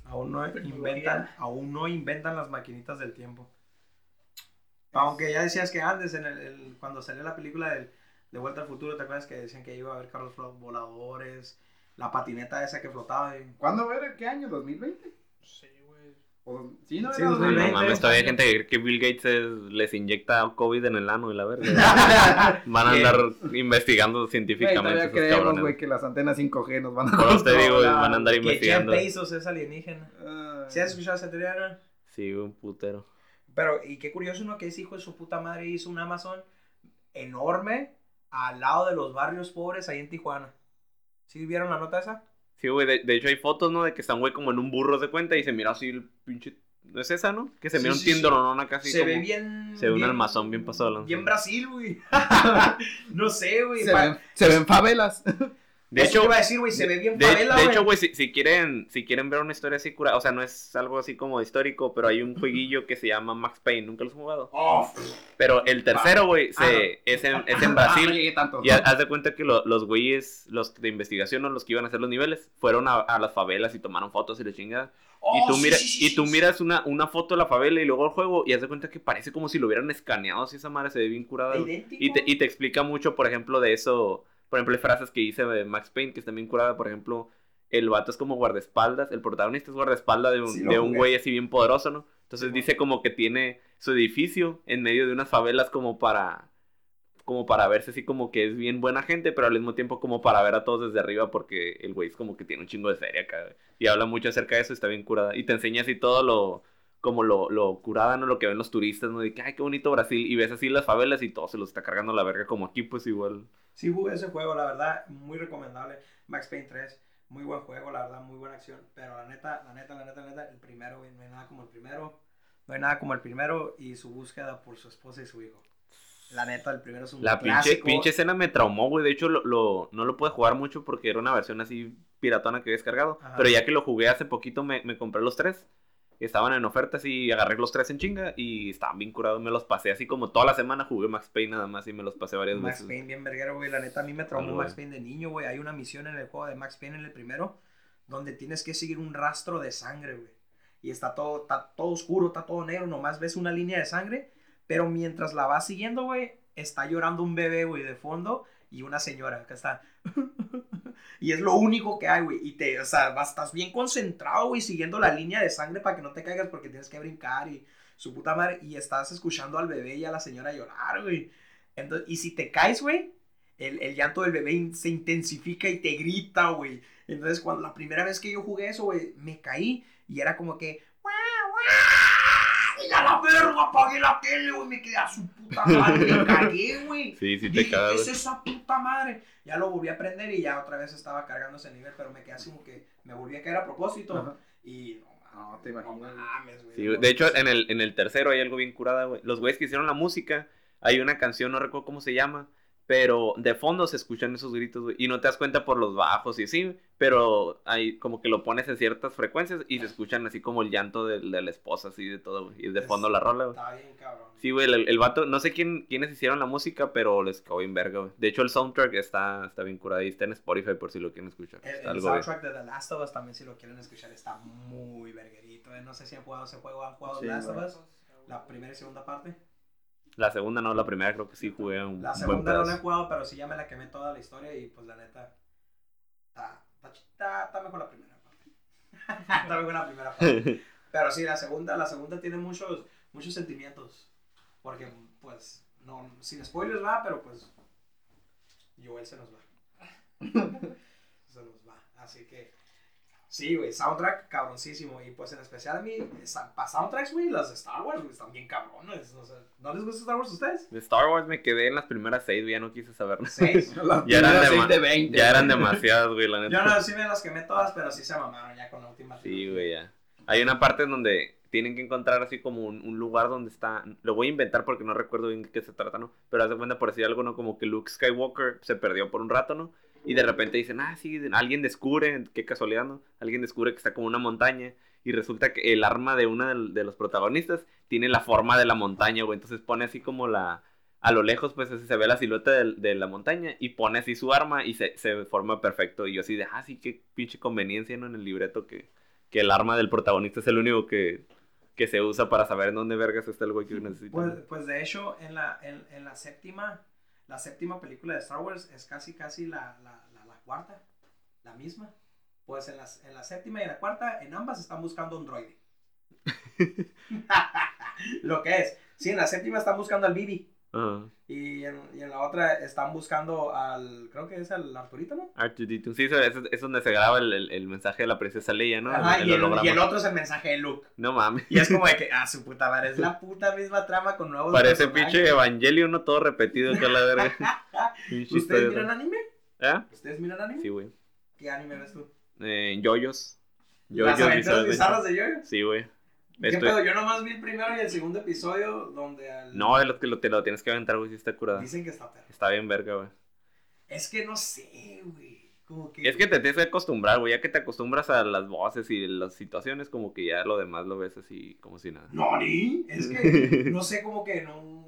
Aún no inventan, aún no inventan las maquinitas del tiempo. Aunque ya decías que antes, en el, el- cuando salió la película del, de Vuelta al Futuro, ¿te acuerdas que decían que iba a haber carros voladores? La patineta esa que flotaba. y- ¿Cuándo era? ¿Qué año? ¿2020? Sí, güey. ¿O dos- sí, no Sí, era 2020. No mames, todavía hay gente que cree que Bill Gates es- les inyecta COVID en el ano y la verga. Van a ¿Qué? andar investigando científicamente. todavía esos creemos, cabrones. güey, que las antenas 5G nos van a Por te digo, controlar. van a andar Que Jeff investigando. Bezos es alienígena. Ay. ¿Sí has escuchado esa teoría? Sí, un putero. Pero, y qué curioso, ¿no? Que ese hijo de su puta madre hizo un Amazon enorme al lado de los barrios pobres ahí en Tijuana. ¿Sí vieron la nota esa? Sí, güey, de, de hecho hay fotos, ¿no? De que están, güey, como en un burro de cuenta y se mira así el pinche... ¿No es esa, no? Que se Sí, mira un sí, así se como... ve bien. se ve un armazón bien pasado. Bien Brasil, güey. no sé, güey. Se pa- ven, se ven favelas. De Eso hecho, te iba a decir, güey, se ve bien de, favela, de hecho, güey, si, si quieren si quieren ver una historia así cura, o sea, no es algo así como histórico, pero hay un jueguillo que se llama Max Payne, nunca lo has jugado. Oh, Pero el tercero, güey, Ah, se- es, en, es en Ah, no Brasil. tanto. Y ha- haz de cuenta que lo- los güeyes, los de investigación o los que iban a hacer los niveles, fueron a, a las favelas y tomaron fotos y la chingada. oh, y tú, mira, sí, sí, y tú sí, miras una, una foto de la favela y luego el juego y haz de cuenta que parece como si lo hubieran escaneado así esa madre se ve bien curada. Y te, y te explica mucho, por ejemplo, de eso. Por ejemplo, hay frases que dice de Max Payne que están bien curadas. Por ejemplo, el vato es como guardaespaldas. El protagonista es guardaespaldas de un, Sí, de un güey así bien poderoso, ¿no? Entonces Sí, dice como que tiene su edificio en medio de unas favelas como para como para verse así como que es bien buena gente, pero al mismo tiempo como para ver a todos desde arriba porque el güey es como que tiene un chingo de feria acá. Y habla mucho acerca de eso, está bien curada. Y te enseña así todo lo como lo, lo curada, ¿no? Lo que ven los turistas, ¿no? De que, ay, qué bonito Brasil. Y ves así las favelas y todo se los está cargando la verga. Como aquí, pues igual. Sí jugué ese juego, la verdad, muy recomendable. Max Payne 3, muy buen juego, la verdad, muy buena acción. Pero la neta, la neta, la neta, la neta, el primero, no hay nada como el primero. No hay nada como el primero y su búsqueda por su esposa y su hijo. La neta, el primero es un La pinche, pinche escena me traumó, güey. De hecho, lo, lo- no lo pude jugar mucho porque era una versión así piratona que había descargado. Ajá. Pero ya que lo jugué hace poquito, me, me compré los tres. Estaban en ofertas y agarré los tres en chinga y estaban bien curados. Me los pasé así como toda la semana jugué Max Payne nada más y me los pasé varias Max veces. Payne bien verguero, güey. La neta, a mí me traumó Max. Payne de niño, güey. Hay una misión en el juego de Max Payne en el primero donde tienes que seguir un rastro de sangre, güey. Y está todo, está todo oscuro, está todo negro. Nomás ves una línea de sangre. Pero mientras la vas siguiendo, güey, está llorando un bebé, güey, de fondo. Y una señora que está. y es lo único que hay, güey. Y te, o sea, estás bien concentrado, güey, siguiendo la línea de sangre para que no te caigas porque tienes que brincar y su puta madre. Y estás escuchando al bebé y a la señora llorar, güey. Entonces, y si te caes, güey, el, el llanto del bebé se intensifica y te grita, güey. Entonces, cuando la primera vez que yo jugué eso, güey, me caí y era como que. "Guau, guau", Y a la verga, apagué la tele, güey. Me quedé a su puta madre. Me cagué, güey. Sí, sí te Dije, cagas, ¿qué es güey. esa puta madre? Ya lo volví a aprender y ya otra vez estaba cargando ese nivel, pero me quedé así como que me volví a caer a propósito. Ajá. Y no, No, te no imaginas. güey. mames, güey. Sí, güey. de hecho, en el, en el tercero hay algo bien curada, güey. Los güeyes que hicieron la música, hay una canción, no recuerdo cómo se llama, pero de fondo se escuchan esos gritos, güey. Y no te das cuenta por los bajos y así, pero hay como que lo pones en ciertas frecuencias y se escuchan así como el llanto de, de la esposa, así de todo, güey. Y de fondo la rola, güey. Está bien, cabrón. Sí, güey, el, el vato, no sé quién, quiénes hicieron la música, pero les quedó bien verga, güey. De hecho, el soundtrack está, está bien curado y está en Spotify por si lo quieren escuchar. El, Está el algo bien. soundtrack de The Last of Us también, si lo quieren escuchar, está muy verguerito. eh. No sé si han jugado ese juego, ¿han jugado Sí, The Last of. Us? La primera y segunda parte. La segunda no, la primera creo que sí jugué un La buen segunda no la he jugado, pero sí ya me la quemé toda la historia y pues la neta. Está, está mejor la primera parte. está mejor la primera parte. Pero sí, la segunda, la segunda tiene muchos, muchos sentimientos. Porque, pues, no, sin spoilers va, pero pues. Joel se nos va. se nos va. Así que. Sí, güey, soundtrack cabroncísimo. Y pues en especial a mí, para soundtracks, güey, las de Star Wars, güey, están bien cabrones. O sea, ¿No les gusta Star Wars a ustedes? De Star Wars me quedé en las primeras seis, güey, ya no quise saber nada. Seis. Las Ya eran, seis de 20. ya eran demasiadas, güey, la Yo neta. no, sí me las quemé todas, pero sí se mamaron ya con la última. Sí, güey, ya. Hay una parte en donde tienen que encontrar así como un, un lugar donde está... Lo voy a inventar porque no recuerdo bien de qué se trata, ¿no? Pero haz de cuenta por decir algo, ¿no? Como que Luke Skywalker se perdió por un rato, ¿no? Y de repente dicen, ah, sí, alguien descubre, qué casualidad, ¿no? Alguien descubre que está como una montaña y resulta que el arma de uno de los protagonistas tiene la forma de la montaña, güey. Entonces pone así como la, a lo lejos, pues así se ve la silueta de, de la montaña y pone así su arma y se, se forma perfecto. Y yo así de, ah, sí, qué pinche conveniencia, ¿no? En el libreto que, que el arma del protagonista es el único que, que se usa para saber en dónde vergas está el güey que necesita. Pues, pues de hecho, en la, en, en la séptima, la séptima película de Star Wars es casi, casi la, la, la, la cuarta, la misma. Pues en, las, en la séptima y en la cuarta, en ambas están buscando un droide. Lo que es. Sí, en la séptima están buscando al Bibi. Y en, y en la otra están buscando al, creo que es al Arturito, ¿no? R2D2. Sí, eso, eso es donde se graba el, el, el mensaje de la princesa Leia, ¿no? Ajá, el, y, el, holograma. y el otro es el mensaje de Luke. No mames. Y es como de que, ah, su puta madre, es la puta misma trama con nuevos Parece pinche Evangelio, no todo repetido a la verga. ¿Ustedes miran anime? ¿Eh? ¿Ustedes miran anime? Sí, güey. ¿Qué anime ves tú? Eh, yoyos. Las Yoyos aventuras Bizarre bizarras de Yoyo. Sí, güey. ¿Qué Estoy- pedo? Yo nomás vi el primero y el segundo episodio donde al... No, lo que lo, te lo tienes que aventar, güey, si está curada. Dicen que está perro. Está bien verga, güey. Es que no sé, güey. Como que... Es que te tienes que acostumbrar, güey. Ya que te acostumbras a las voces y las situaciones, como que ya lo demás lo ves así como si nada. No, ni. Es que no sé, como que no...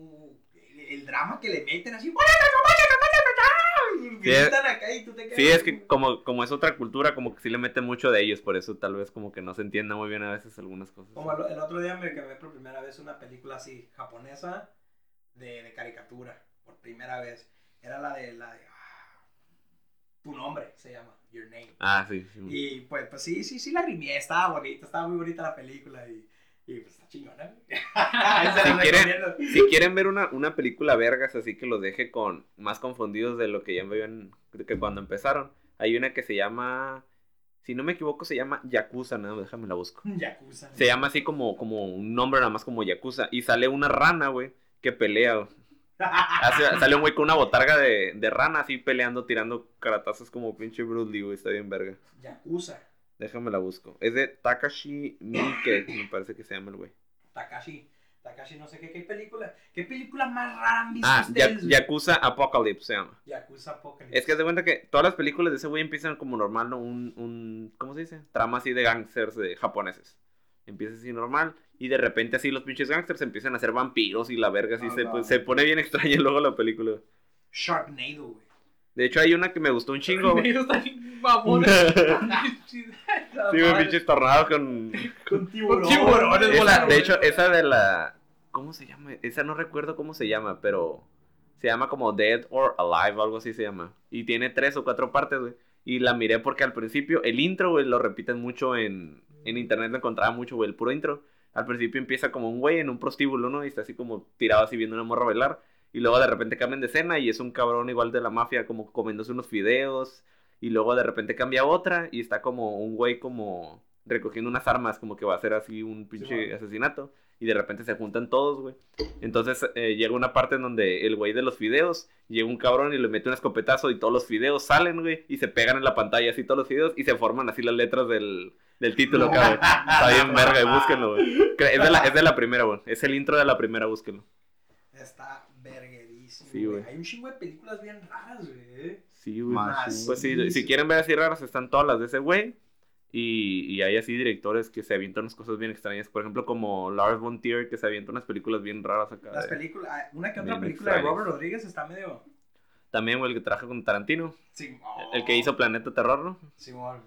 El, el drama que le meten así... Sí, es- Gritan acá y tú te quedas... Sí, es que como, como es otra cultura, como que sí le meten mucho de ellos, por eso tal vez como que no se entienda muy bien a veces algunas cosas. Como el, el otro día me quedé por primera vez una película así, japonesa, de, de caricatura, por primera vez. Era la de, la de, ah, tu nombre se llama, Your Name. Ah, sí. sí. Y pues, pues sí, sí, sí la grimié, estaba bonita, estaba muy bonita la película y, y pues está chingona. Si quieren-. Si quieren ver una, una película vergas, así que los deje con más confundidos de lo que ya veían que cuando empezaron, hay una que se llama, si no me equivoco, se llama Yakuza, no, déjame la busco. Yakuza. Se llama así como, como un nombre nada más como Yakuza. Y sale una rana, güey, que pelea. Hace- sale un güey con una botarga de, de rana así peleando, tirando caratazos como pinche Bruce Lee, güey. Está bien verga. Yakuza. Déjame la busco. Es de Takashi Miike, me parece que se llama el güey. Takashi. Takashi, no sé qué, qué película. ¿Qué película más rara han visto Ah, ustedes? Yakuza Apocalypse se llama. Yakuza Apocalypse. Es que se cuenta que todas las películas de ese güey empiezan como normal, ¿no? Un, un ¿cómo se dice? Trama así de gangsters de japoneses. Empieza así normal y de repente así los pinches gangsters empiezan a ser vampiros y la verga así Ah, se, no. pues, se pone bien extraña luego la película. Sharknado, güey. De hecho hay una que me gustó un chingo. güey. Está bien. sí, güey, pinches tornados con... Con tiburones Esa- volando. de hecho, esa de la... ¿Cómo se llama? Esa no recuerdo cómo se llama, pero... Se llama como Dead or Alive, algo así se llama. Y tiene tres o cuatro partes, güey. Y la miré porque al principio, el intro, güey, lo repiten mucho en, en internet, lo encontraba mucho, güey, el puro intro. Al principio empieza como un güey en un prostíbulo, ¿no? Y está así como tirado así viendo una morra bailar. Y luego de repente cambian de escena y es un cabrón igual de la mafia como comiéndose unos fideos. Y luego de repente cambia otra y está como un güey como recogiendo unas armas, como que va a hacer así un pinche asesinato. Y de repente se juntan todos, güey. Entonces eh, llega una parte en donde el güey de los fideos llega un cabrón y le mete un escopetazo y todos los fideos salen, güey. Y se pegan en la pantalla así todos los fideos y se forman así las letras del, del título, cabrón. Está bien verga, y búsquenlo, güey. Es de, la, es de la primera, güey. Es el intro de la primera, búsquenlo. Está verguerísimo. Sí, güey. Hay un chingo de películas bien raras, güey. Sí, güey. Más. Pues sí, si quieren ver así raras, están todas las de ese güey. Y, y hay así directores que se avientan unas cosas bien extrañas. Por ejemplo, como Lars von Trier, que se avienta unas películas bien raras acá. Las de- películas, ah, una que otra película de. Robert Rodríguez está medio. También, güey, el que trabaja con Tarantino. Sí, El que hizo Planeta Terror. Sí, güey.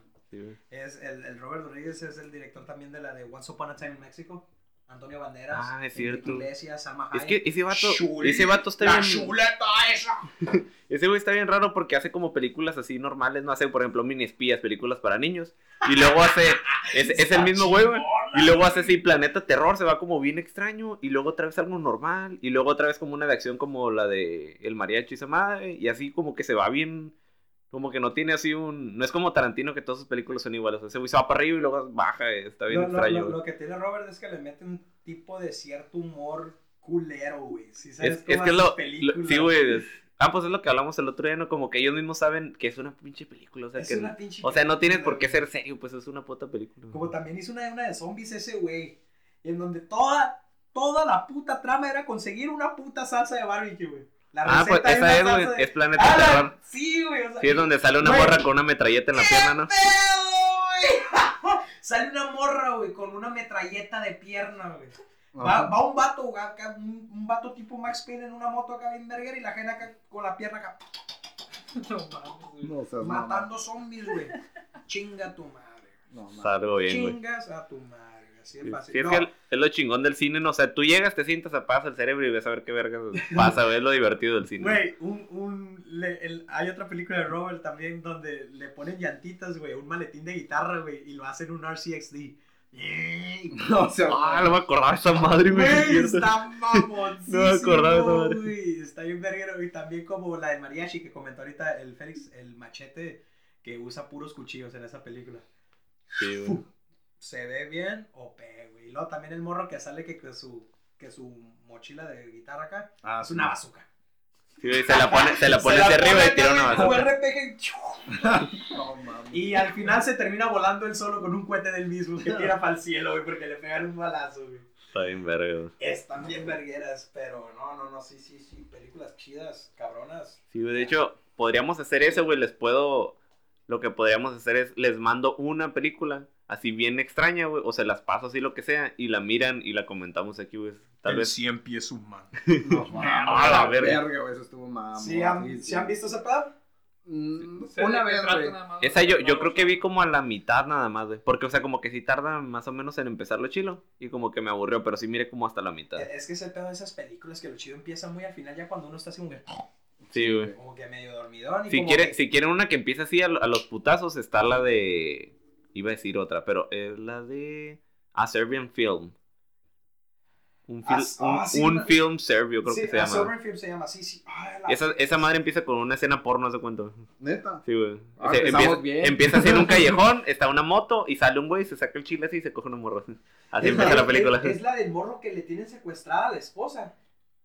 Es el, el Robert Rodríguez es el director también de la de Once Upon a Time in Mexico. Antonio Banderas. Ah, es cierto. Iglesias, Salma Es que ese vato, ese vato está la bien. chuleta esa. Ese güey está bien raro porque hace como películas así normales, no hace, por ejemplo, mini espías, películas para niños. Y luego hace. Es, es el mismo güey. Y luego hace así Planeta Terror, se va como bien extraño. Y luego otra vez algo normal. Y luego otra vez como una de acción como la de El Mariachi esa madre. Y así como que se va bien. Como que no tiene así un. No es como Tarantino que todas sus películas son iguales. O sea, ese güey se va para arriba y luego baja. Está bien lo- extraño. lo- güey. lo que tiene Robert es que le mete un tipo de cierto humor culero, güey. ¿Sí sabes Es, es que lo, lo-? Sí, güey. es- Ah, pues es lo que hablamos el otro día, ¿no? Como que ellos mismos saben que es una pinche película. O sea, Es que, una pinche o sea no tienes película, por qué ser serio, pues es una puta película. Como también hizo una, una de zombies ese güey. En donde toda, toda la puta trama era conseguir una puta salsa de barbecue, güey. La Ah, pues esa es, güey. salsa de- Es Planeta ¡Ah, Terror. Sí, güey. O sea, Sí, es donde sale una Güey. morra con una metralleta en la pierna, ¿no? ¡Qué pedo, güey! Sale una morra, güey, con una metralleta de pierna, güey. Va, un vato, acá, un, un vato tipo Max Payne en una moto acá bien verguera y la gente acá con la pierna acá No mames, güey. No seas matando zombies, güey. Chinga tu madre. No, mames. Salgo bien, güey. Chingas a tu madre. Así de fácil. sí, es No, que el- es lo chingón del cine, no o sea, tú llegas, te sientas, apagas el cerebro y ves a ver qué verga pasa, güey, es lo divertido del cine. Güey, un, un, le- el- hay otra película de Robert también donde le ponen llantitas, güey, un maletín de guitarra, güey, y lo hacen un RCXD. No seas Ah, no me acordaba de esa madre, güey. está mamoncísimo, No me acordaba de esa madre. güey, Está bien verguero. Y también como la de Mariachi que comentó ahorita el Félix, el machete que usa puros cuchillos en esa película. Sí, güey. Se ve bien OP, güey. Y luego también el morro que sale que, que su, que su mochila de guitarra acá Ah, es una bazooka. Sí, güey, se la pone, se la pone hacia arriba y tira una bazooka. RPG. Y al final se termina volando él solo con un cohete del mismo que tira para el cielo, güey, porque le pegan un balazo, güey. Está bien verga. Están bien vergueras, pero no, no, no, sí, sí, sí, películas chidas, cabronas. Sí, güey, de hecho, podríamos hacer eso, güey, les puedo... Lo que podríamos hacer es, les mando una película así bien extraña, güey, o se las paso así lo que sea, y la miran y la comentamos aquí, güey. Tal vez... 100 pies humano. No. A la verga. güey, eso estuvo mamón. ¿Sí han, sí, ¿sí han visto ese pedo? Mm, Una vez, güey. nada más, Esa yo, yo creo que vi como a la mitad nada más, güey. Porque, o sea, como que sí tarda más o menos en empezar lo chilo. Y como que me aburrió, pero sí miré como hasta la mitad. Es que ese pedo de esas películas que lo chido empieza muy al final, ya cuando uno está así como que, Sí, güey. como que medio dormidón. Y Si como quieren, que- si quieren una que empiece así a, lo- a los putazos, está la de... Iba a decir otra, pero es la de... A Serbian Film. Un, Ah, fil- ah, un, sí, un no- film serbio, creo sí, que se a llama. Film se llama, sí, sí. Ay, la- Esa, esa madre empieza con una escena porno, ¿se cuenta? Neta. Sí, güey. Ah, empieza, bien. empieza así en un callejón, está una moto y sale un güey, se saca el chile así y se coge una morra. Así Es empieza la es- película. Es, la del morro que le tienen secuestrada a la esposa.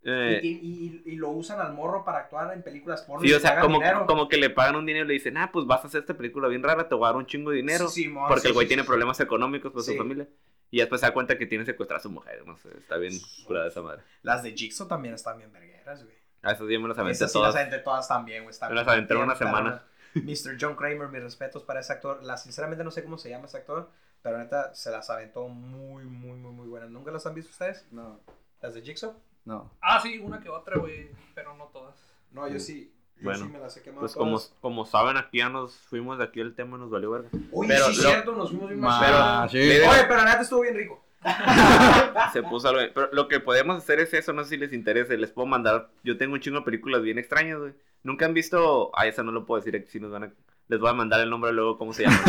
Eh, y, y- lo usan al morro para actuar en películas porno. Sí, o sea, como, que le pagan un dinero y le dicen, ah, pues vas a hacer esta película bien rara, te voy a dar un chingo de dinero. Sí, porque sí, el güey sí, tiene sí, problemas económicos con Sí. su familia. Y después se da cuenta que tiene secuestrada a su mujer. No sé, está bien curada esa madre. Las de Jigsaw también están bien vergueras, güey. A esos días me las aventé Esas sí todas. las aventé todas también, güey. Me las aventé en una semana. Mr. John Kramer, mis respetos para ese actor. La, sinceramente no sé cómo se llama ese actor, pero neta se las aventó muy, muy, muy, muy buenas. ¿Nunca las han visto ustedes? No, ¿Las de Jigsaw? No. Ah, sí, una que otra, güey, pero no todas. No, yo sí. Yo Bueno, sí me las he quemado Pues como, como saben, aquí ya nos fuimos de aquí el tema, nos valió verga. Oye, pero sí, lo- cierto, nos fuimos bien más. Ah, sí. Pero- Oye, pero neta estuvo bien rico. Se puso algo. Pero lo que podemos hacer es eso, no sé si les interese. Les puedo mandar. Yo tengo un chingo de películas bien extrañas, güey. Nunca han visto. Ah, esa no lo puedo decir aquí si nos van a. Les voy a mandar el nombre luego, cómo se llama.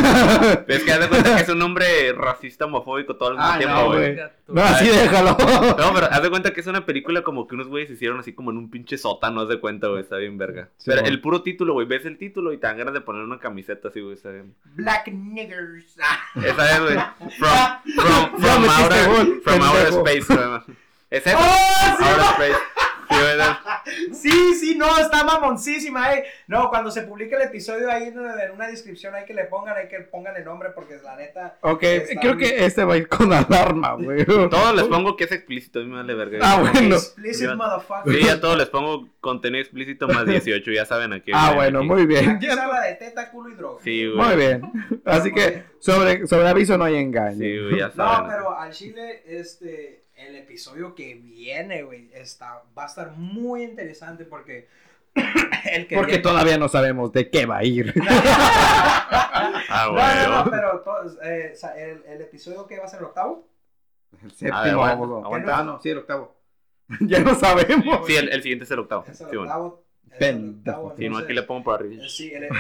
Pero es que haz de cuenta que es un nombre racista, homofóbico todo el mismo Ay, tiempo, no, güey. No, así déjalo. No, pero haz de cuenta que es una película como que unos güeyes hicieron así como en un pinche sótano, haz de cuenta, güey. Está bien verga. Sí, pero el puro título, güey. Ves el título y te dan ganas de poner una camiseta así, güey. Está bien. Black niggers. Ah. Esa es, güey. From, from, from, outer, gol, from outer space, güey. Es eso. ¡Oh, sí, outer no! space. Sí, no. Sí, no, está mamoncísima, eh. No, cuando se publique el episodio ahí en una, descripción hay que le pongan, hay que pongan el nombre porque la neta. Ok, Está creo que este va a ir con alarma, güey. Todos les pongo que es explícito, a mí me vale verga. Ah, bueno. Explicit Ya. motherfucker. Sí, a todos les pongo contenido explícito más 18, ya saben aquí. Ah, bueno, muy bien. Aquí se habla de teta, culo y droga. Sí, güey. Muy bien. Así que sobre, sobre aviso no hay engaño. Sí, güey, ya No, saben. pero al chile, este, el episodio que viene, güey, está, va a estar muy interesante porque el que Porque viene- todavía no sabemos de qué va a ir. Ah, No, no, no, bueno. pero to- eh, el, el episodio que va a ser el octavo. El A séptimo, ver, aguanta, boludo. aguanta. Ah, no, sí, el octavo. ya no sabemos. Sí, el, el siguiente es el octavo. Es Sí, el bueno. octavo. Pendejo. octavo, Si no, aquí le pongo por arriba. Eh, Sí, el, el-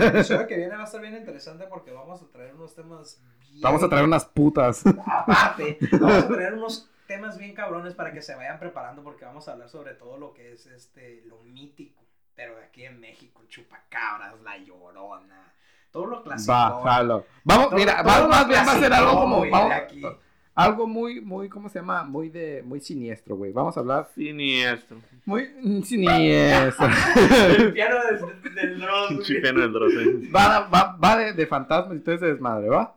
el episodio que viene va a estar bien interesante porque vamos a traer unos temas bien... Vamos a traer unas putas. Aparte, vamos a traer unos temas bien cabrones para que se vayan preparando porque vamos a hablar sobre todo lo que es este, lo mítico, pero de aquí en México, chupacabras, la llorona, todo lo clásico. Va, jalo. Vamos, Todo- mira, todo va- lo más bien va a ser algo como. güey, vamos- de aquí. algo muy, muy, ¿cómo se llama? Muy de, muy siniestro, güey. Vamos a hablar Siniestro. muy mm, siniestro. El piano del, del Dross. Chifeno del droce. va, va, va de, de fantasmas y todo ese desmadre, ¿va?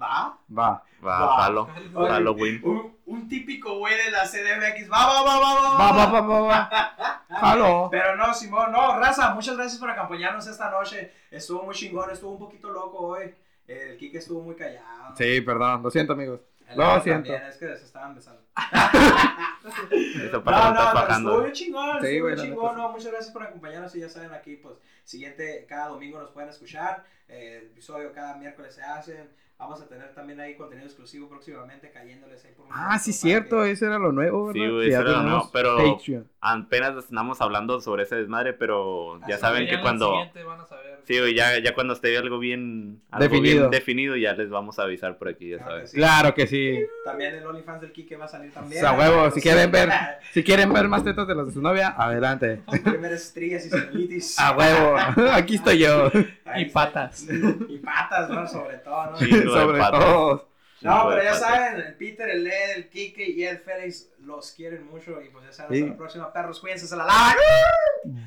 ¿Va? Va. Va, Va. jalo. Oye, Halloween. Un, un típico güey de la CDMX. Va, va, va, va, va. Va, va, va, va. Jalo. Pero no, Simón, no, raza, muchas gracias por acompañarnos esta noche. Estuvo muy chingón, estuvo un poquito loco hoy. El Kike estuvo muy callado. Sí, perdón. Lo siento, amigos. El Lo siento. También, es que se estaban besando. Eso para No, no, bajando. estuvo bien chingón, Sí, estuvo la chingón, no, muchas gracias por acompañarnos y ya saben aquí, pues, siguiente, cada domingo nos pueden escuchar, eh, el episodio cada miércoles se hacen, vamos a tener también ahí contenido exclusivo próximamente cayéndoles ahí por un Ah, sí, cierto, que- ese era lo nuevo, ¿verdad? Sí, güey, Que eso era lo nuevo, pero- Patreon. Apenas estamos hablando sobre ese desmadre, pero ya Así saben que cuando... siguiente van a saber. Sí, güey, ya, ya cuando esté algo bien, algo Definido. bien definido, ya les vamos a avisar por aquí, ya Claro que sabes. sí. Claro que sí. También el OnlyFans del Kike va a salir O también. sea, huevo, si quieren ver, si quieren ver más tetas de las de su novia, adelante. Primeras estrías y celulitis. A huevo, aquí estoy yo. Ahí Y está. patas. Y patas, ¿no? Sobre todo, ¿no? Sí. Sobre todo. No, pero ya saben, el Peter, el Led, el Kike y el Félix los quieren mucho. Y pues ya saben, Sí. hasta la próxima, perros. Cuídense, se la lavan.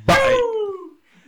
Bye.